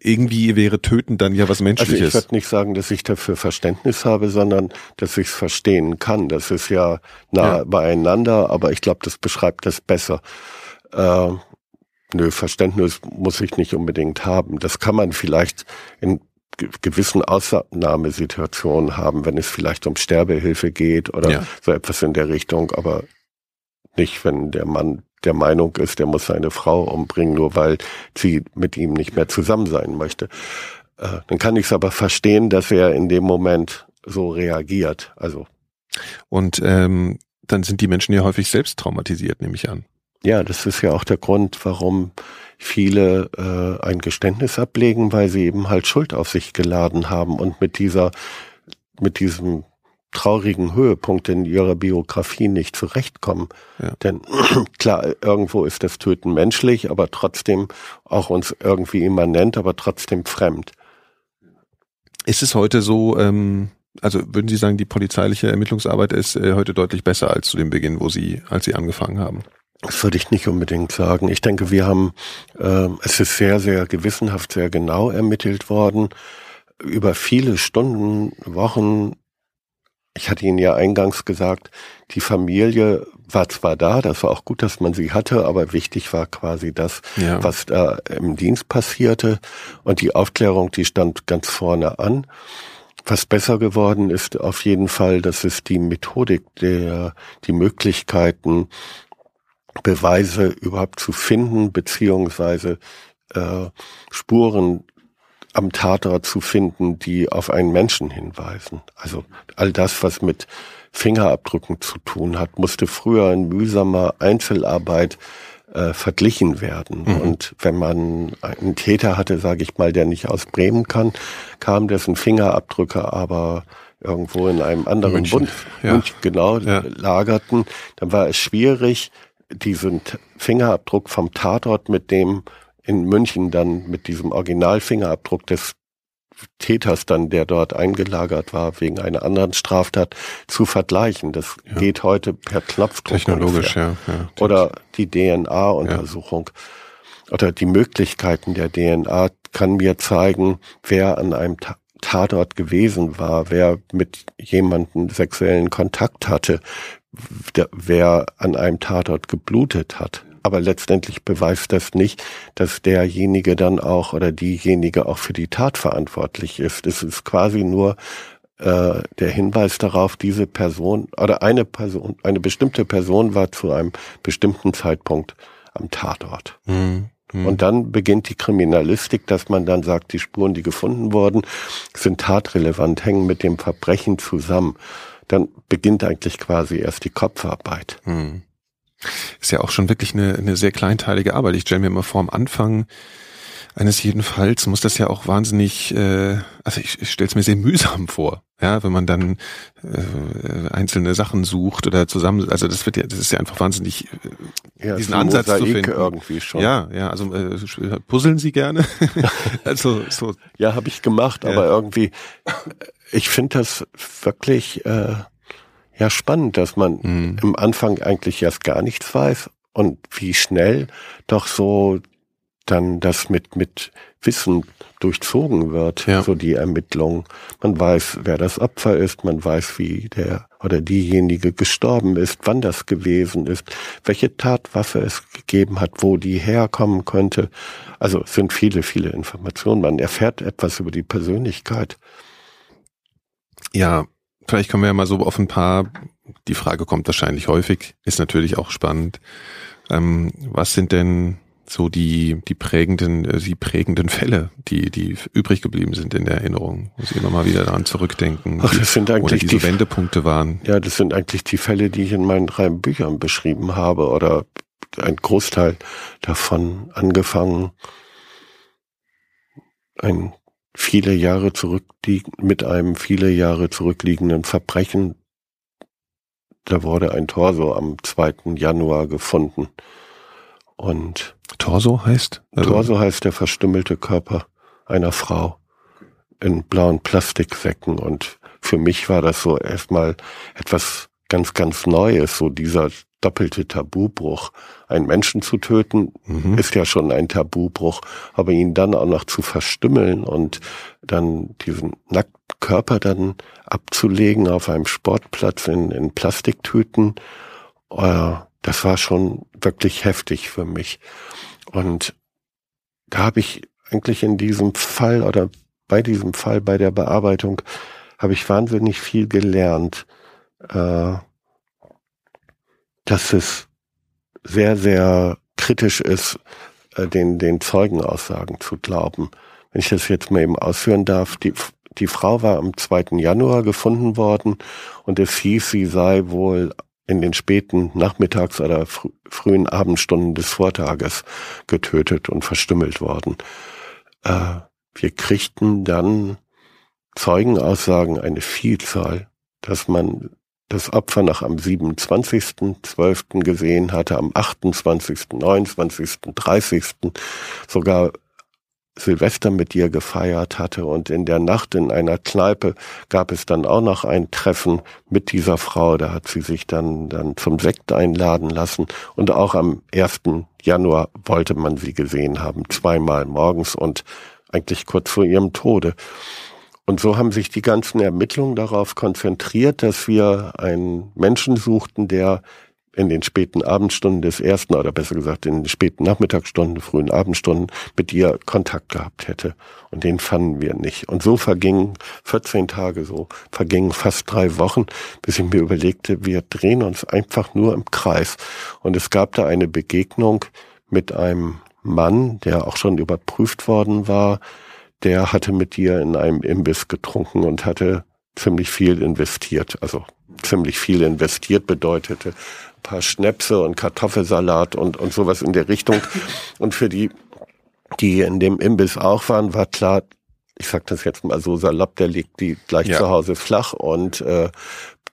S1: Irgendwie wäre Töten dann ja was Menschliches.
S2: Also ich würde nicht sagen, dass ich dafür Verständnis habe, sondern dass ich es verstehen kann. Das ist ja nah ja. beieinander, aber ich glaube, das beschreibt das besser. Äh, Nö, Verständnis muss ich nicht unbedingt haben. Das kann man vielleicht in gewissen Ausnahmesituationen haben, wenn es vielleicht um Sterbehilfe geht oder ja. so etwas in der Richtung, aber nicht, wenn der Mann der Meinung ist, der muss seine Frau umbringen, nur weil sie mit ihm nicht mehr zusammen sein möchte. Äh, dann kann ich es aber verstehen, dass er in dem Moment so reagiert. Also
S1: und ähm, dann sind die Menschen ja häufig selbst traumatisiert, nehme ich an.
S2: Ja, das ist ja auch der Grund, warum viele äh, ein Geständnis ablegen, weil sie eben halt Schuld auf sich geladen haben und mit dieser, mit diesem traurigen Höhepunkt in ihrer Biografie nicht zurechtkommen. Ja. Denn klar, irgendwo ist das Töten menschlich, aber trotzdem auch uns irgendwie immanent, aber trotzdem fremd.
S1: Ist es heute so, ähm, also würden Sie sagen, die polizeiliche Ermittlungsarbeit ist äh, heute deutlich besser als zu dem Beginn, wo Sie, als Sie angefangen haben?
S2: Das würde ich nicht unbedingt sagen. Ich denke, wir haben, äh, es ist sehr, sehr gewissenhaft, sehr genau ermittelt worden. Über viele Stunden, Wochen. Ich hatte Ihnen ja eingangs gesagt, die Familie war zwar da, das war auch gut, dass man sie hatte, aber wichtig war quasi das, ja. was da im Dienst passierte. Und die Aufklärung, die stand ganz vorne an. Was besser geworden ist auf jeden Fall, das ist die Methodik der, die Möglichkeiten, Beweise überhaupt zu finden, beziehungsweise äh, Spuren am Tatort zu finden, die auf einen Menschen hinweisen. Also all das, was mit Fingerabdrücken zu tun hat, musste früher in mühsamer Einzelarbeit äh, verglichen werden. Mhm. Und wenn man einen Täter hatte, sage ich mal, der nicht aus Bremen kann, kam dessen Fingerabdrücke aber irgendwo in einem anderen München, Bund ja. München genau ja. lagerten, dann war es schwierig, diesen Fingerabdruck vom Tatort mit dem in München dann mit diesem Originalfingerabdruck des Täters dann, der dort eingelagert war wegen einer anderen Straftat, zu vergleichen. Das ja. geht heute per Knopfdruck.
S1: Technologisch, ja,
S2: ja. Oder die DNA-Untersuchung ja. oder die Möglichkeiten der DNA kann mir zeigen, wer an einem Tatort gewesen war, wer mit jemandem sexuellen Kontakt hatte, wer an einem Tatort geblutet hat. Aber letztendlich beweist das nicht, dass derjenige dann auch oder diejenige auch für die Tat verantwortlich ist. Es ist quasi nur äh, der Hinweis darauf, diese Person oder eine Person, eine bestimmte Person war zu einem bestimmten Zeitpunkt am Tatort. Mhm. mhm. Und dann beginnt die Kriminalistik, dass man dann sagt, die Spuren, die gefunden wurden, sind tatrelevant, hängen mit dem Verbrechen zusammen dann beginnt eigentlich quasi erst die Kopfarbeit. Hm.
S1: Ist ja auch schon wirklich eine, eine sehr kleinteilige Arbeit. Ich stelle mir immer vor, am Anfang eines jeden Falls muss das ja auch wahnsinnig, äh, also ich, ich stelle es mir sehr mühsam vor, ja, wenn man dann äh, einzelne Sachen sucht oder zusammen, also das wird ja, das ist ja einfach wahnsinnig,
S2: äh, ja, diesen Ansatz Mosaik zu finden. irgendwie schon.
S1: Ja, ja, also äh, puzzeln Sie gerne?
S2: also so. Ja, habe ich gemacht, ja. aber irgendwie, ich finde das wirklich äh, ja spannend, dass man mhm. im Anfang eigentlich erst gar nichts weiß und wie schnell doch so dann das mit, mit Wissen durchzogen wird, ja. so die Ermittlung. Man weiß, wer das Opfer ist, man weiß, wie der oder diejenige gestorben ist, wann das gewesen ist, welche Tatwaffe es gegeben hat, wo die herkommen könnte. Also es sind viele, viele Informationen. Man erfährt etwas über die Persönlichkeit.
S1: Ja, vielleicht kommen wir ja mal so auf ein paar, die Frage kommt wahrscheinlich häufig, ist natürlich auch spannend. Ähm, was sind denn so die, die prägenden, äh, die prägenden Fälle, die, die übrig geblieben sind in der Erinnerung, wo Sie immer mal wieder daran zurückdenken.
S2: Ach, das sind eigentlich
S1: die, Wendepunkte waren.
S2: Ja, das sind eigentlich die Fälle, die ich in meinen drei Büchern beschrieben habe oder ein Großteil davon angefangen, ein viele Jahre zurückliegen, mit einem viele Jahre zurückliegenden Verbrechen. Da wurde ein Torso am 2. Januar gefunden Und
S1: Torso heißt?
S2: Also Torso heißt der verstümmelte Körper einer Frau in blauen Plastiksäcken. Und für mich war das so erstmal etwas ganz, ganz Neues, so dieser doppelte Tabubruch. Einen Menschen zu töten mhm. ist ja schon ein Tabubruch, aber ihn dann auch noch zu verstümmeln und dann diesen nackten Körper dann abzulegen auf einem Sportplatz in, in Plastiktüten, äh, das war schon wirklich heftig für mich. Und da habe ich eigentlich in diesem Fall oder bei diesem Fall, bei der Bearbeitung, habe ich wahnsinnig viel gelernt. Äh, dass es sehr, sehr kritisch ist, äh, den, den Zeugenaussagen zu glauben. Wenn ich das jetzt mal eben ausführen darf, die, die Frau war am 2. Januar gefunden worden und es hieß, sie sei wohl in den späten Nachmittags- oder fr frühen Abendstunden des Vortages getötet und verstümmelt worden. Äh, wir kriegten dann Zeugenaussagen eine Vielzahl, dass man das Opfer noch am 27.12. gesehen hatte, am 28., 29., 30. sogar Silvester mit dir gefeiert hatte und in der Nacht in einer Kneipe gab es dann auch noch ein Treffen mit dieser Frau, da hat sie sich dann, dann zum Sekt einladen lassen und auch am 1. Januar wollte man sie gesehen haben, zweimal morgens und eigentlich kurz vor ihrem Tode. Und so haben sich die ganzen Ermittlungen darauf konzentriert, dass wir einen Menschen suchten, der in den späten Abendstunden des ersten, oder besser gesagt in den späten Nachmittagsstunden, frühen Abendstunden mit ihr Kontakt gehabt hätte. Und den fanden wir nicht. Und so vergingen 14 Tage, so vergingen fast drei Wochen, bis ich mir überlegte, wir drehen uns einfach nur im Kreis. Und es gab da eine Begegnung mit einem Mann, der auch schon überprüft worden war, der hatte mit dir in einem Imbiss getrunken und hatte ziemlich viel investiert. Also ziemlich viel investiert bedeutete ein paar Schnäpse und Kartoffelsalat und, und sowas in der Richtung. Und für die, die in dem Imbiss auch waren, war klar, ich sag das jetzt mal so salopp, der liegt die gleich ja. zu Hause flach und äh,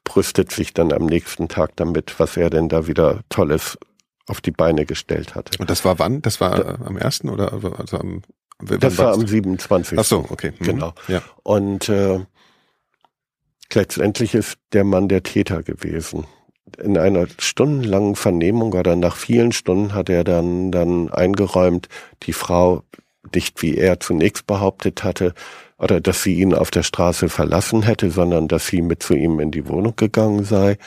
S2: brüstet sich dann am nächsten Tag damit, was er denn da wieder Tolles auf die Beine gestellt hatte.
S1: Und das war wann? Das war da, am ersten oder also am
S2: das war am 27.
S1: Ach so, okay.
S2: Mhm. Genau. Ja. Und äh, letztendlich ist der Mann der Täter gewesen. In einer stundenlangen Vernehmung oder nach vielen Stunden hat er dann, dann eingeräumt, die Frau nicht wie er zunächst behauptet hatte, oder dass sie ihn auf der Straße verlassen hätte, sondern dass sie mit zu ihm in die Wohnung gegangen sei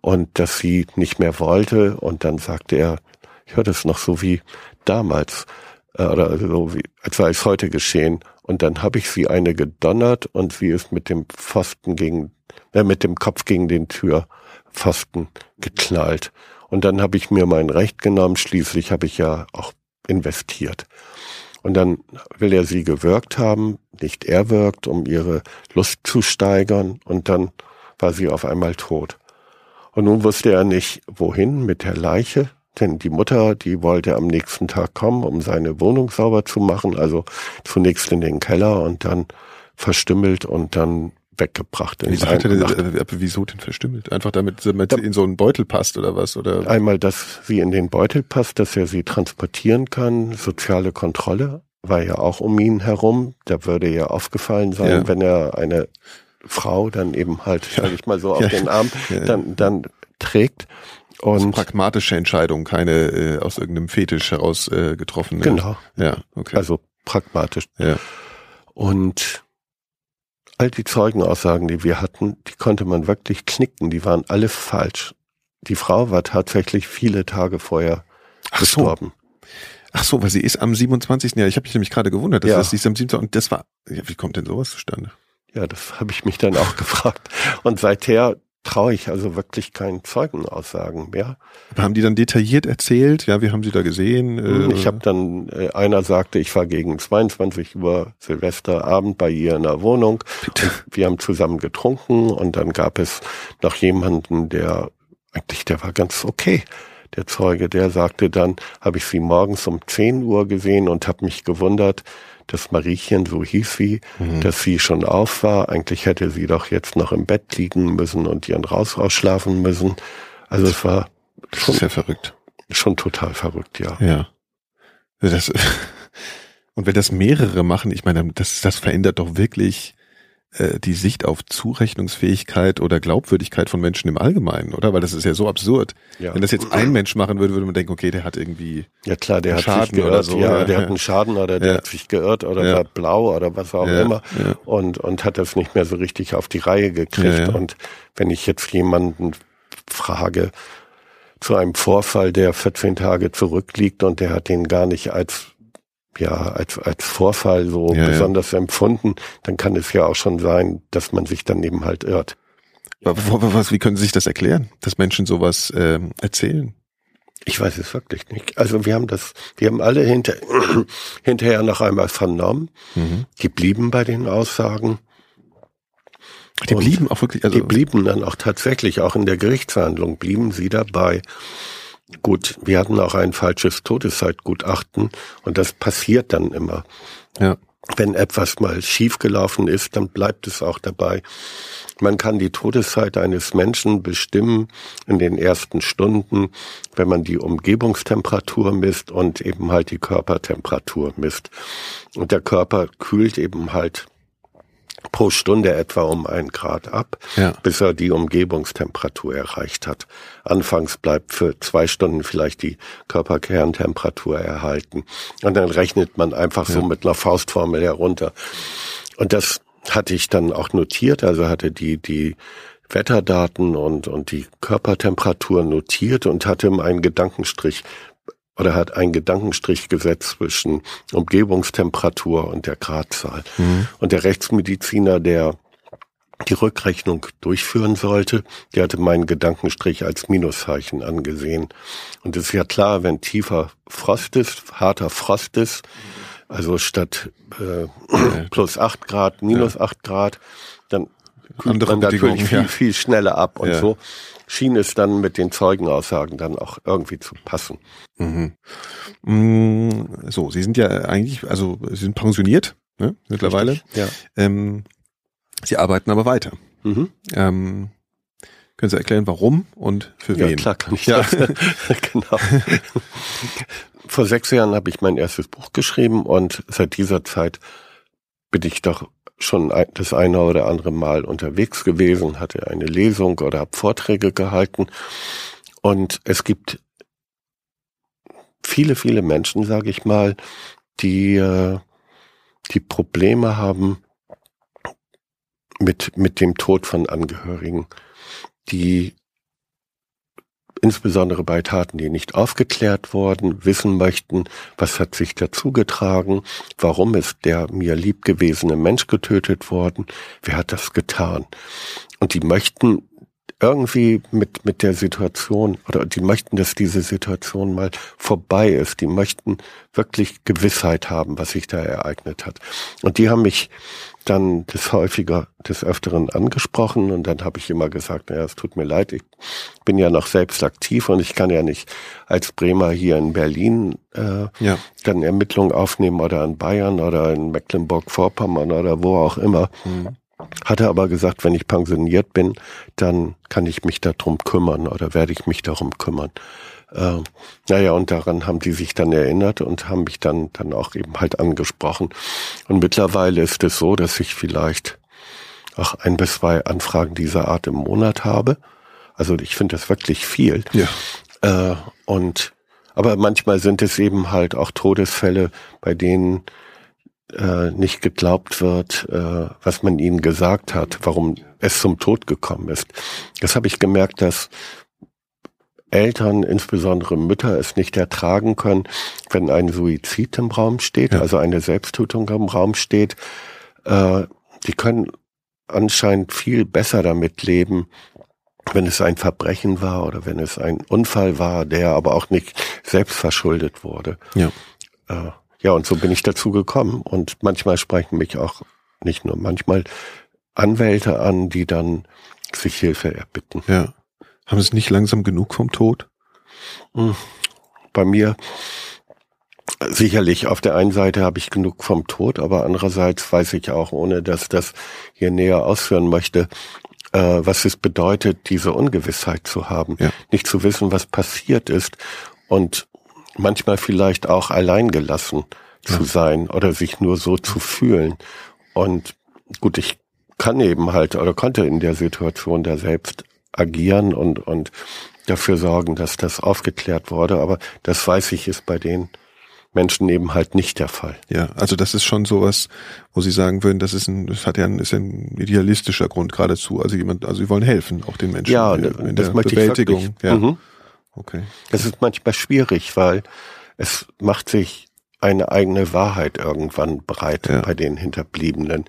S2: und dass sie nicht mehr wollte. Und dann sagte er, ich höre das noch so wie damals äh, oder so wie, sei es heute geschehen. Und dann habe ich sie eine gedonnert und sie ist mit dem Pfosten gegen, äh, mit dem Kopf gegen den Türpfosten geknallt. Und dann habe ich mir mein Recht genommen. Schließlich habe ich ja auch investiert. Und dann will er sie gewirkt haben, nicht er wirkt, um ihre Lust zu steigern. Und dann war sie auf einmal tot. Und nun wusste er nicht, wohin mit der Leiche. Denn die Mutter, die wollte am nächsten Tag kommen, um seine Wohnung sauber zu machen. Also zunächst in den Keller und dann verstümmelt und dann weggebracht.
S1: Wieso, hat er, äh, wieso denn verstümmelt? Einfach damit, damit sie in so einen Beutel passt oder was? Oder?
S2: Einmal, dass sie in den Beutel passt, dass er sie transportieren kann. Soziale Kontrolle war ja auch um ihn herum. Da würde ja aufgefallen sein, ja. wenn er eine Frau dann eben halt, ja. sage ich mal so, auf ja. den Arm dann, dann trägt.
S1: Und pragmatische Entscheidung, keine äh, aus irgendeinem Fetisch heraus äh, getroffene.
S2: Genau.
S1: Ja, okay.
S2: Also pragmatisch.
S1: Ja.
S2: Und all die Zeugenaussagen, die wir hatten, die konnte man wirklich knicken, die waren alle falsch. Die Frau war tatsächlich viele Tage vorher Ach gestorben.
S1: So. Ach so, weil sie ist am 27. Ja, ich habe mich nämlich gerade gewundert, dass ja. sie ist am 27. Und das war, ja, wie kommt denn sowas zustande?
S2: Ja, das habe ich mich dann auch gefragt. Und seither traue ich also wirklich keinen Zeugenaussagen mehr.
S1: Haben die dann detailliert erzählt? Ja, wie haben sie da gesehen?
S2: Hm, ich habe dann, äh, einer sagte, ich war gegen 22 Uhr Silvesterabend bei ihr in der Wohnung. Wir haben zusammen getrunken und dann gab es noch jemanden, der eigentlich, der war ganz okay. Der Zeuge, der sagte dann, habe ich sie morgens um 10 Uhr gesehen und habe mich gewundert, das Mariechen, so hieß sie, mhm. dass sie schon auf war. Eigentlich hätte sie doch jetzt noch im Bett liegen müssen und ihren Raus ausschlafen müssen. Also es war
S1: schon. Ja verrückt.
S2: Schon total verrückt, ja.
S1: Ja. Das, und wenn das mehrere machen, ich meine, das, das verändert doch wirklich äh, die Sicht auf Zurechnungsfähigkeit oder Glaubwürdigkeit von Menschen im Allgemeinen, oder? Weil das ist ja so absurd. Ja. Wenn das jetzt ein Mensch machen würde, würde man denken, okay, der hat irgendwie
S2: ja klar, der hat Schaden sich geirrt, oder so, ja, ja, der hat einen Schaden oder der hat sich geirrt oder ja. war blau oder was auch immer und und hat das nicht mehr so richtig auf die Reihe gekriegt. Und wenn ich jetzt jemanden frage zu einem Vorfall, der 14 Tage zurückliegt und der hat den gar nicht als ja, als, als Vorfall so ja, besonders ja. empfunden, dann kann es ja auch schon sein, dass man sich dann eben halt irrt.
S1: Was, wie können Sie sich das erklären, dass Menschen sowas äh, erzählen?
S2: Ich weiß es wirklich nicht. Also wir haben das, wir haben alle hinter, hinterher noch einmal vernommen. Mhm. Die blieben bei den Aussagen.
S1: Die blieben auch wirklich,
S2: also die blieben dann auch tatsächlich, auch in der Gerichtsverhandlung blieben sie dabei. Gut, wir hatten auch ein falsches Todeszeitgutachten und das passiert dann immer. Ja. Wenn etwas mal schiefgelaufen ist, dann bleibt es auch dabei. Man kann die Todeszeit eines Menschen bestimmen in den ersten Stunden, wenn man die Umgebungstemperatur misst und eben halt die Körpertemperatur misst. Und der Körper kühlt eben halt pro Stunde etwa um ein Grad ab, ja. bis er die Umgebungstemperatur erreicht hat. Anfangs bleibt für zwei Stunden vielleicht die Körperkerntemperatur erhalten. Und dann rechnet man einfach ja. so mit einer Faustformel herunter. Und das hatte ich dann auch notiert, also hatte die, die Wetterdaten und, und die Körpertemperatur notiert und hatte einen Gedankenstrich oder hat einen Gedankenstrich gesetzt zwischen Umgebungstemperatur und der Gradzahl. Mhm. Und der Rechtsmediziner, der die Rückrechnung durchführen sollte, der hatte meinen Gedankenstrich als Minuszeichen angesehen. Und es ist ja klar, wenn tiefer Frost ist, harter Frost ist, also statt äh, plus acht Grad, minus acht ja. Grad, dann kühlt man natürlich viel, viel schneller ab und ja. so schien es dann mit den Zeugenaussagen dann auch irgendwie zu passen. Mhm.
S1: Mm, so, Sie sind ja eigentlich, also Sie sind pensioniert ne, mittlerweile. Richtig, ja. Ähm, Sie arbeiten aber weiter. Mhm. Ähm, können Sie erklären, warum und für wen? Ja,
S2: klar kann ich ja. das. genau. Vor sechs Jahren habe ich mein erstes Buch geschrieben und seit dieser Zeit bin ich doch schon das eine oder andere Mal unterwegs gewesen, hatte eine Lesung oder habe Vorträge gehalten. Und es gibt viele, viele Menschen, sage ich mal, die, äh, die Probleme haben mit, mit dem Tod von Angehörigen, die insbesondere bei Taten, die nicht aufgeklärt wurden, wissen möchten, was hat sich dazu getragen, warum ist der mir lieb gewesene Mensch getötet worden, wer hat das getan. Und die möchten irgendwie mit, mit der Situation oder die möchten, dass diese Situation mal vorbei ist. Die möchten wirklich Gewissheit haben, was sich da ereignet hat. Und die haben mich dann des häufiger, des Öfteren angesprochen und dann habe ich immer gesagt, naja, es tut mir leid, ich bin ja noch selbst aktiv und ich kann ja nicht als Bremer hier in Berlin äh, ja. dann Ermittlungen aufnehmen oder in Bayern oder in Mecklenburg-Vorpommern oder wo auch immer. Mhm. Hatte aber gesagt, wenn ich pensioniert bin, dann kann ich mich darum kümmern oder werde ich mich darum kümmern. Äh, naja, und daran haben die sich dann erinnert und haben mich dann, dann auch eben halt angesprochen. Und mittlerweile ist es so, dass ich vielleicht auch ein bis zwei Anfragen dieser Art im Monat habe. Also ich finde das wirklich viel. Ja. Äh, und aber manchmal sind es eben halt auch Todesfälle, bei denen äh, nicht geglaubt wird, äh, was man ihnen gesagt hat, warum es zum Tod gekommen ist. Das habe ich gemerkt, dass Eltern, insbesondere Mütter, es nicht ertragen können, wenn ein Suizid im Raum steht, ja. also eine Selbsttötung im Raum steht. Äh, die können anscheinend viel besser damit leben, wenn es ein Verbrechen war oder wenn es ein Unfall war, der aber auch nicht selbst verschuldet wurde. Ja. Äh, ja, und so bin ich dazu gekommen. Und manchmal sprechen mich auch, nicht nur manchmal, Anwälte an, die dann sich Hilfe erbitten.
S1: Ja. Haben Sie es nicht langsam genug vom Tod?
S2: Hm. Bei mir sicherlich auf der einen Seite habe ich genug vom Tod, aber andererseits weiß ich auch, ohne dass das hier näher ausführen möchte, äh, was es bedeutet, diese Ungewissheit zu haben, ja. nicht zu wissen, was passiert ist und manchmal vielleicht auch alleingelassen ja. zu sein oder sich nur so zu fühlen. Und gut, ich kann eben halt oder konnte in der Situation da selbst agieren und, und dafür sorgen, dass das aufgeklärt wurde. Aber das weiß ich ist bei den Menschen eben halt nicht der Fall.
S1: Ja, also das ist schon sowas, wo Sie sagen würden, das ist ein, das hat ja ein, ist ein idealistischer Grund geradezu. Also jemand, also Sie wollen helfen, auch den Menschen
S2: ja,
S1: in,
S2: in der Bewältigung.
S1: Ja. Mhm. Okay.
S2: Es ist manchmal schwierig, weil es macht sich eine eigene Wahrheit irgendwann breit ja. bei den Hinterbliebenen.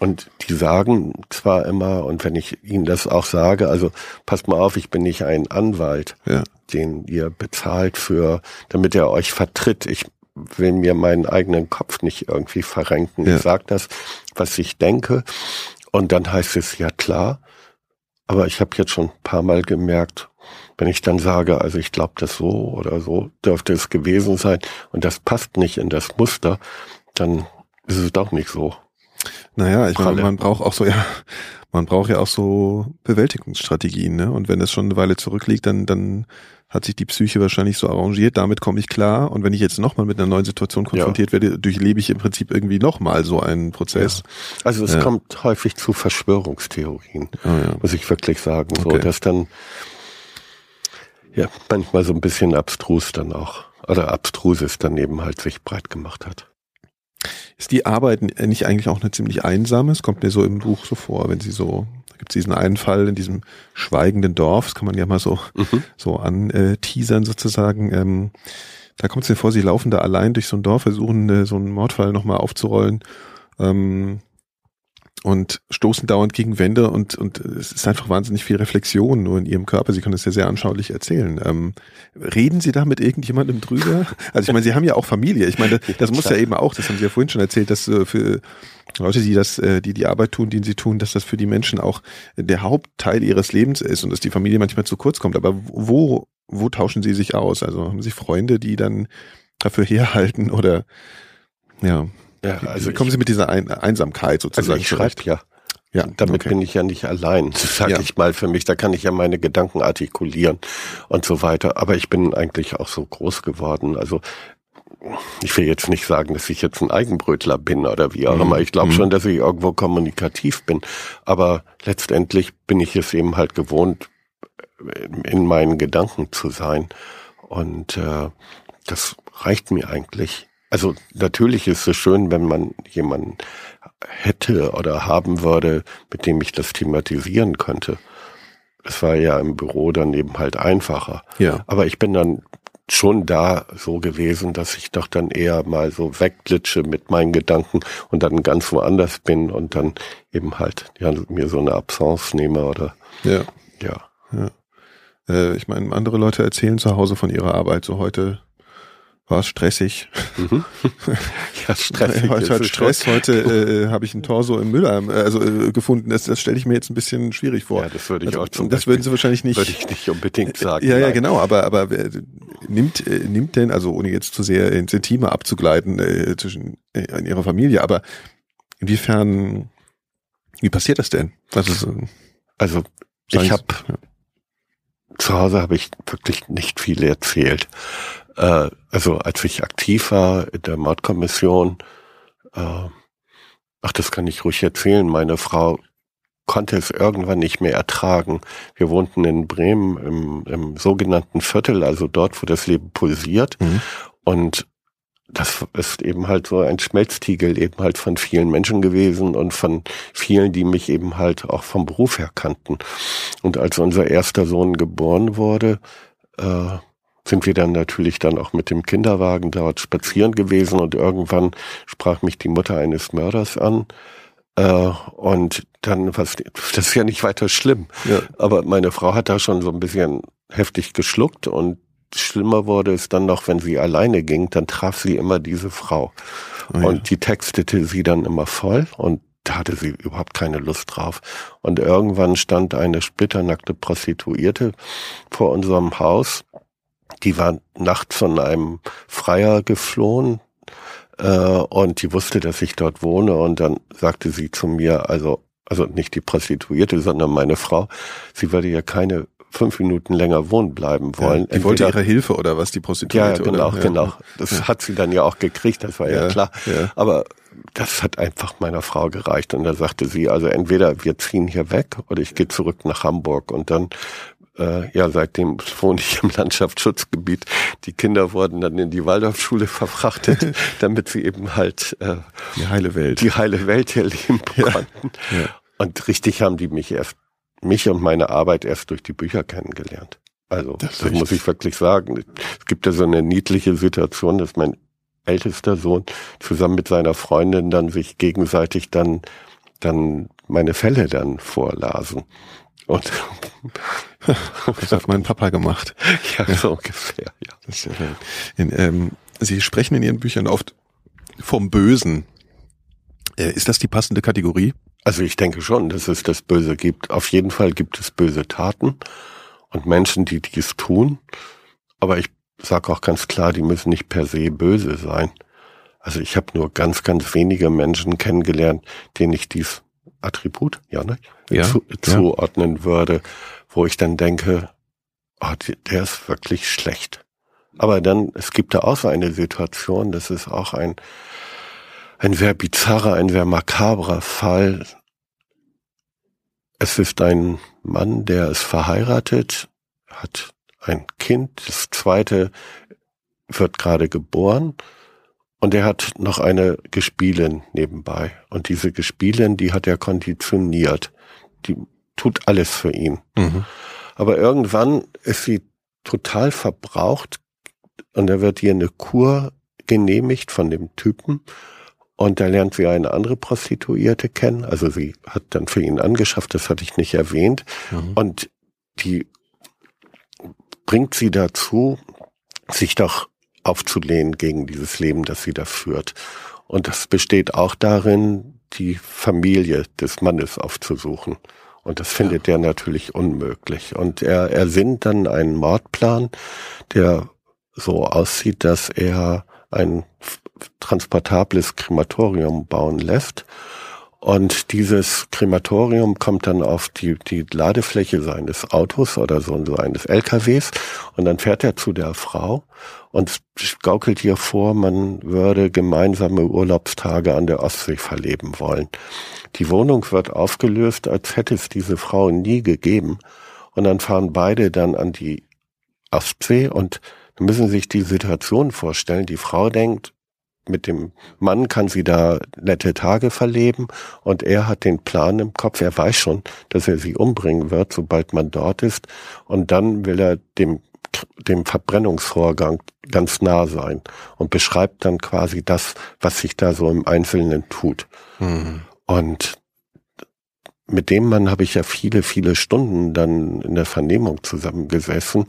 S2: Und die sagen zwar immer, und wenn ich ihnen das auch sage, also passt mal auf, ich bin nicht ein Anwalt, ja. den ihr bezahlt für, damit er euch vertritt. Ich will mir meinen eigenen Kopf nicht irgendwie verrenken. Ja. Ich sage das, was ich denke. Und dann heißt es ja klar. Aber ich habe jetzt schon ein paar Mal gemerkt, wenn ich dann sage, also ich glaube das so oder so dürfte es gewesen sein und das passt nicht in das Muster, dann ist es doch nicht so.
S1: Naja, ich meine, man braucht auch so, ja, man braucht ja auch so Bewältigungsstrategien, ne? Und wenn das schon eine Weile zurückliegt, dann, dann hat sich die Psyche wahrscheinlich so arrangiert, damit komme ich klar. Und wenn ich jetzt nochmal mit einer neuen Situation konfrontiert ja. werde, durchlebe ich im Prinzip irgendwie nochmal so einen Prozess. Ja.
S2: Also es ja. kommt häufig zu Verschwörungstheorien, oh, muss ich wirklich sagen. Okay. So, dass dann ja manchmal so ein bisschen abstrus dann auch, oder abstruses dann eben halt sich breit gemacht hat.
S1: Ist die Arbeit nicht eigentlich auch eine ziemlich einsame? Es kommt mir so im Buch so vor, wenn sie so, da gibt es diesen einen Fall in diesem schweigenden Dorf, das kann man ja mal so, mhm. so anteasern sozusagen. Ähm, da kommt es mir vor, sie laufen da allein durch so ein Dorf, versuchen äh, so einen Mordfall nochmal aufzurollen. Ähm, und stoßen dauernd gegen Wände und, und es ist einfach wahnsinnig viel Reflexion nur in ihrem Körper. Sie können das ja sehr anschaulich erzählen. Ähm, reden Sie da mit irgendjemandem drüber? Also ich meine, Sie haben ja auch Familie. Ich meine, das, das muss ja eben auch, das haben Sie ja vorhin schon erzählt, dass äh, für Leute, die das, äh, die die Arbeit tun, die sie tun, dass das für die Menschen auch der Hauptteil ihres Lebens ist und dass die Familie manchmal zu kurz kommt. Aber wo, wo tauschen Sie sich aus? Also haben Sie Freunde, die dann dafür herhalten oder ja.
S2: Ja, also
S1: kommen Sie mit dieser Ein Einsamkeit sozusagen
S2: also ich schreibe ja. Ja, damit okay. bin ich ja nicht allein, sage ja. ich mal für mich. Da kann ich ja meine Gedanken artikulieren und so weiter. Aber ich bin eigentlich auch so groß geworden. Also ich will jetzt nicht sagen, dass ich jetzt ein Eigenbrötler bin oder wie auch mhm. immer. Ich glaube mhm. schon, dass ich irgendwo kommunikativ bin. Aber letztendlich bin ich es eben halt gewohnt, in meinen Gedanken zu sein. Und äh, das reicht mir eigentlich. Also natürlich ist es schön, wenn man jemanden hätte oder haben würde, mit dem ich das thematisieren könnte. Es war ja im Büro dann eben halt einfacher.
S1: Ja.
S2: Aber ich bin dann schon da so gewesen, dass ich doch dann eher mal so wegglitsche mit meinen Gedanken und dann ganz woanders bin und dann eben halt ja, mir so eine Absence nehme oder
S1: ja. Ja. ja. Äh, ich meine, andere Leute erzählen zu Hause von ihrer Arbeit so heute war es stressig. Mhm.
S2: Ja, stressig.
S1: heute hat Stress. Heute äh, habe ich ein Torso im Mülleimer äh, also äh, gefunden. Das, das stelle ich mir jetzt ein bisschen schwierig vor.
S2: Ja, das würde ich
S1: also,
S2: auch zum
S1: Das würden Sie wahrscheinlich nicht.
S2: Würde ich nicht unbedingt sagen.
S1: Ja, ja, genau. Aber aber äh, nimmt äh, nimmt denn also ohne jetzt zu sehr ins Intime abzugleiten äh, zwischen äh, in Ihrer Familie, aber inwiefern wie passiert das denn?
S2: Also, also ich habe ja. zu Hause habe ich wirklich nicht viel erzählt äh, also als ich aktiv war in der Mordkommission, äh, ach, das kann ich ruhig erzählen, meine Frau konnte es irgendwann nicht mehr ertragen. Wir wohnten in Bremen im, im sogenannten Viertel, also dort, wo das Leben pulsiert. Mhm. Und das ist eben halt so ein Schmelztiegel eben halt von vielen Menschen gewesen und von vielen, die mich eben halt auch vom Beruf her kannten. Und als unser erster Sohn geboren wurde, äh, sind wir dann natürlich dann auch mit dem Kinderwagen dort spazieren gewesen und irgendwann sprach mich die Mutter eines Mörders an. Äh, und dann, was, das ist ja nicht weiter schlimm. Ja. Aber meine Frau hat da schon so ein bisschen heftig geschluckt und schlimmer wurde es dann noch, wenn sie alleine ging, dann traf sie immer diese Frau. Oh ja. Und die textete sie dann immer voll und da hatte sie überhaupt keine Lust drauf. Und irgendwann stand eine splitternackte Prostituierte vor unserem Haus die war nachts von einem Freier geflohen äh, und die wusste, dass ich dort wohne und dann sagte sie zu mir, also also nicht die Prostituierte, sondern meine Frau, sie würde ja keine fünf Minuten länger wohnen bleiben wollen.
S1: Ja, die wollte ihre Hilfe oder was, die Prostituierte?
S2: Ja, genau,
S1: oder?
S2: genau. Das ja. hat sie dann ja auch gekriegt, das war ja,
S1: Ja,
S2: klar. Aber das hat einfach meiner Frau gereicht. Und da sagte sie, also entweder wir ziehen hier weg oder ich gehe zurück nach Hamburg. Und dann, äh, ja, seitdem wohne ich im Landschaftsschutzgebiet. Die Kinder wurden dann in die Waldorfschule verfrachtet, damit sie eben halt äh,
S1: Die heile Welt.
S2: die heile Welt hier leben
S1: Ja.
S2: konnten.
S1: Ja.
S2: Und richtig haben die mich erst, mich und meine Arbeit erst durch die Bücher kennengelernt. Also,
S1: Das
S2: das, muss ich wirklich sagen. Es gibt ja so eine niedliche Situation, dass mein ältester Sohn zusammen mit seiner Freundin dann sich gegenseitig dann, dann meine Fälle dann vorlasen. Und
S1: Das hat mein Papa gemacht.
S2: ja, so ungefähr, ja.
S1: Ist ja schön. in, ähm, Sie sprechen in Ihren Büchern oft vom Bösen. Äh, ist das die passende Kategorie?
S2: Also ich denke schon, dass es das Böse gibt. Auf jeden Fall gibt es böse Taten und Menschen, die dies tun. Aber ich sage auch ganz klar, die müssen nicht per se böse sein. Also ich habe nur ganz, ganz wenige Menschen kennengelernt, denen ich dies Attribut, ja, ne,
S1: Ja,
S2: zu,
S1: ja.
S2: zuordnen würde, wo ich dann denke, oh, der ist wirklich schlecht. Aber dann, es gibt da auch so eine Situation, das ist auch ein, ein sehr bizarrer, ein sehr makabrer Fall. Es ist ein Mann, der ist verheiratet, hat ein Kind, das zweite wird gerade geboren und er hat noch eine Gespielin nebenbei. Und diese Gespielin, die hat er konditioniert. Die tut alles für ihn.
S1: Mhm.
S2: Aber irgendwann ist sie total verbraucht und da wird ihr eine Kur genehmigt von dem Typen und da lernt sie eine andere Prostituierte kennen. Also sie hat dann für ihn angeschafft, das hatte ich nicht erwähnt.
S1: Mhm.
S2: Und die bringt sie dazu, sich doch aufzulehnen gegen dieses Leben, das sie da führt. Und das besteht auch darin, die Familie des Mannes aufzusuchen. Und das findet er natürlich unmöglich. Und er ersinnt dann einen Mordplan, der so aussieht, dass er ein transportables Krematorium bauen lässt. Und dieses Krematorium kommt dann auf die, die Ladefläche seines Autos oder so, so eines LKWs. Und dann fährt er zu der Frau und gaukelt ihr vor, man würde gemeinsame Urlaubstage an der Ostsee verleben wollen. Die Wohnung wird aufgelöst, als hätte es diese Frau nie gegeben. Und dann fahren beide dann an die Ostsee und müssen sich die Situation vorstellen. Die Frau denkt, mit dem Mann kann sie da nette Tage verleben und er hat den Plan im Kopf, er weiß schon, dass er sie umbringen wird, sobald man dort ist und dann will er dem dem Verbrennungsvorgang ganz nah sein und beschreibt dann quasi das, was sich da so im Einzelnen tut.
S1: Mhm.
S2: Und mit dem Mann habe ich ja viele, viele Stunden dann in der Vernehmung zusammengesessen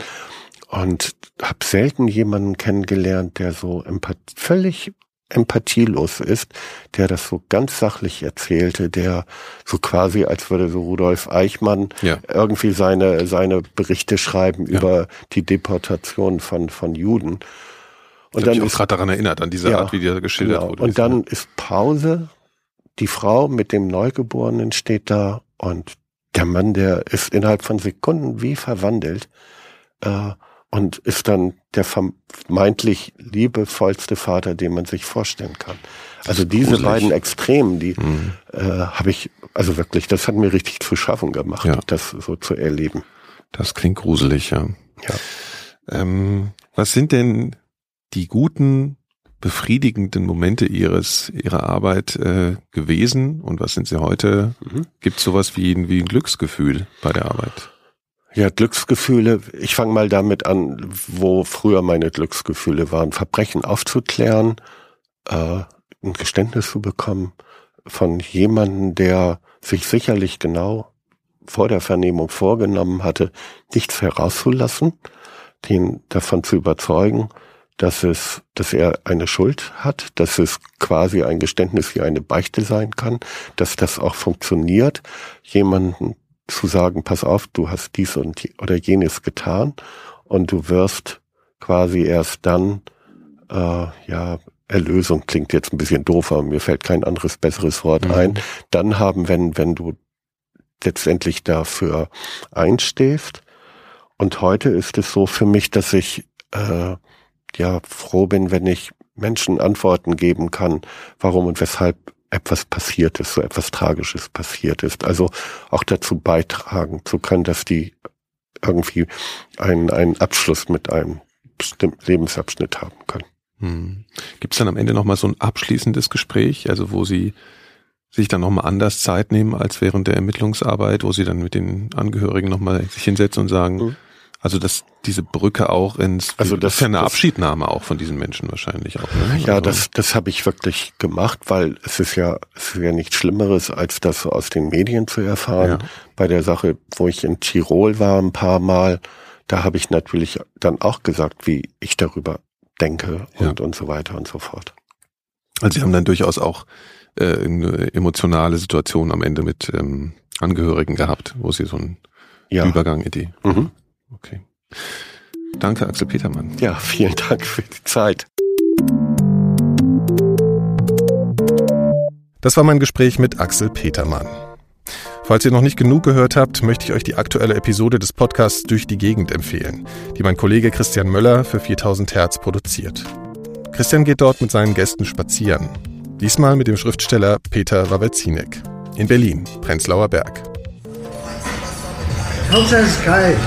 S2: und habe selten jemanden kennengelernt, der so empath völlig empathielos ist, der das so ganz sachlich erzählte, der so quasi, als würde so Rudolf Eichmann
S1: Ja.
S2: irgendwie seine, seine Berichte schreiben
S1: Ja.
S2: über die Deportation von, von Juden.
S1: Und
S2: Und
S1: dann
S2: dann
S1: ich auch
S2: ist
S1: gerade daran erinnert, an diese
S2: Ja,
S1: Art, wie die da geschildert
S2: Genau.
S1: wurde.
S2: Und dann ist Pause. Die Frau mit dem Neugeborenen steht da und der Mann, der ist innerhalb von Sekunden wie verwandelt äh, und ist dann der vermeintlich liebevollste Vater, den man sich vorstellen kann. Also diese
S1: gruselig.
S2: beiden Extremen, die
S1: Mhm.
S2: äh, habe ich, also wirklich, das hat mir richtig zu schaffen gemacht,
S1: Ja.
S2: das so zu erleben.
S1: Das klingt gruselig, ja.
S2: Ja.
S1: Ähm, was sind denn die guten, befriedigenden Momente Ihres Ihrer Arbeit äh, gewesen und was sind sie heute?
S2: Mhm.
S1: Gibt sowas wie, wie ein Glücksgefühl bei der Arbeit?
S2: Ja, Glücksgefühle. Ich fange mal damit an, wo früher meine Glücksgefühle waren. Verbrechen aufzuklären, äh, ein Geständnis zu bekommen von jemandem, der sich sicherlich genau vor der Vernehmung vorgenommen hatte, nichts herauszulassen, den davon zu überzeugen, dass es, dass er eine Schuld hat, dass es quasi ein Geständnis wie eine Beichte sein kann, dass das auch funktioniert, jemanden zu sagen, pass auf, du hast dies und oder jenes getan und du wirst quasi erst dann, äh, ja, Erlösung klingt jetzt ein bisschen doof, aber mir fällt kein anderes besseres Wort
S1: Mhm.
S2: ein, dann haben, wenn, wenn du letztendlich dafür einstehst Und heute ist es so für mich, dass ich äh, ja froh bin, wenn ich Menschen Antworten geben kann, warum und weshalb etwas passiert ist, so etwas Tragisches passiert ist. Also auch dazu beitragen zu können, dass die irgendwie einen, einen Abschluss mit einem bestimmten Lebensabschnitt haben können.
S1: Hm. Gibt es dann am Ende nochmal so ein abschließendes Gespräch, also wo Sie sich dann nochmal anders Zeit nehmen als während der Ermittlungsarbeit, wo Sie dann mit den Angehörigen nochmal sich hinsetzen und sagen, mhm. Also dass diese Brücke auch ins
S2: also das, das ist ja
S1: eine Abschiednahme auch von diesen Menschen wahrscheinlich auch. Ne?
S2: Ja, also. das das habe ich wirklich gemacht, weil es ist ja es ist ja nichts Schlimmeres als das aus den Medien zu erfahren. Ja. Bei der Sache, wo ich in Tirol war ein paar Mal, da habe ich natürlich dann auch gesagt, wie ich darüber denke und ja. und so weiter und so fort.
S1: Also Sie haben dann durchaus auch äh, eine emotionale Situation am Ende mit ähm, Angehörigen gehabt, wo Sie so einen ja. Übergang in die mhm. Okay. Danke, Axel Petermann.
S2: Ja, vielen Dank für die Zeit.
S1: Das war mein Gespräch mit Axel Petermann. Falls ihr noch nicht genug gehört habt, möchte ich euch die aktuelle Episode des Podcasts Durch die Gegend empfehlen, die mein Kollege Christian Möller für 4000 Hertz produziert. Christian geht dort mit seinen Gästen spazieren. Diesmal mit dem Schriftsteller Peter Wawelzinek. In Berlin, Prenzlauer Berg.
S3: Hauptsache es ist kalt.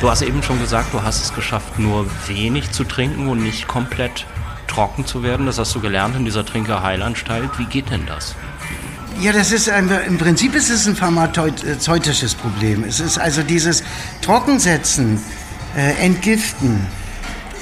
S4: Du hast eben schon gesagt, du hast es geschafft, nur wenig zu trinken und nicht komplett trocken zu werden. Das hast du gelernt in dieser Trinkerheilanstalt. Wie geht denn das?
S3: Ja, das ist ein, im Prinzip ist es ein pharmazeutisches Problem. Es ist also dieses Trockensetzen, äh, Entgiften.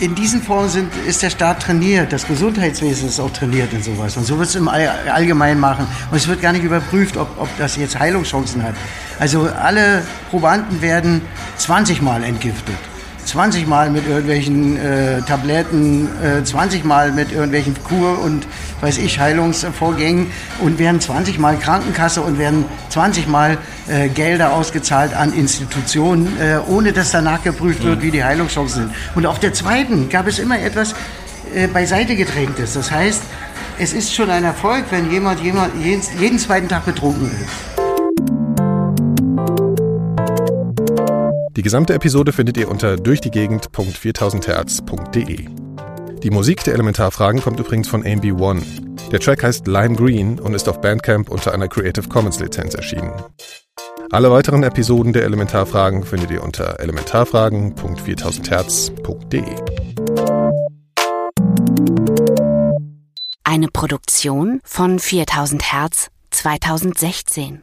S3: In diesen Formen sind, ist der Staat trainiert, das Gesundheitswesen ist auch trainiert in sowas. Und so wird es im Allgemeinen machen. Und es wird gar nicht überprüft, ob, ob das jetzt Heilungschancen hat. Also alle Probanden werden 20 Mal entgiftet. 20 Mal mit irgendwelchen äh, Tabletten, äh, 20 Mal mit irgendwelchen Kur- und weiß ich Heilungsvorgängen und werden 20 Mal Krankenkasse und werden 20 Mal äh, Gelder ausgezahlt an Institutionen, äh, ohne dass danach geprüft wird, wie die Heilungschancen sind. Und auf der zweiten gab es immer etwas äh, beiseite gedrängtes. Das heißt, es ist schon ein Erfolg, wenn jemand, jemand jeden, jeden zweiten Tag betrunken ist.
S1: Die gesamte Episode findet ihr unter durchdiegegend.4000herz.de. Die Musik der Elementarfragen kommt übrigens von AMB1. Der Track heißt Lime Green und ist auf Bandcamp unter einer Creative Commons Lizenz erschienen. Alle weiteren Episoden der Elementarfragen findet ihr unter elementarfragen.4000herz.de.
S5: Eine Produktion von 4000 Hertz 2016.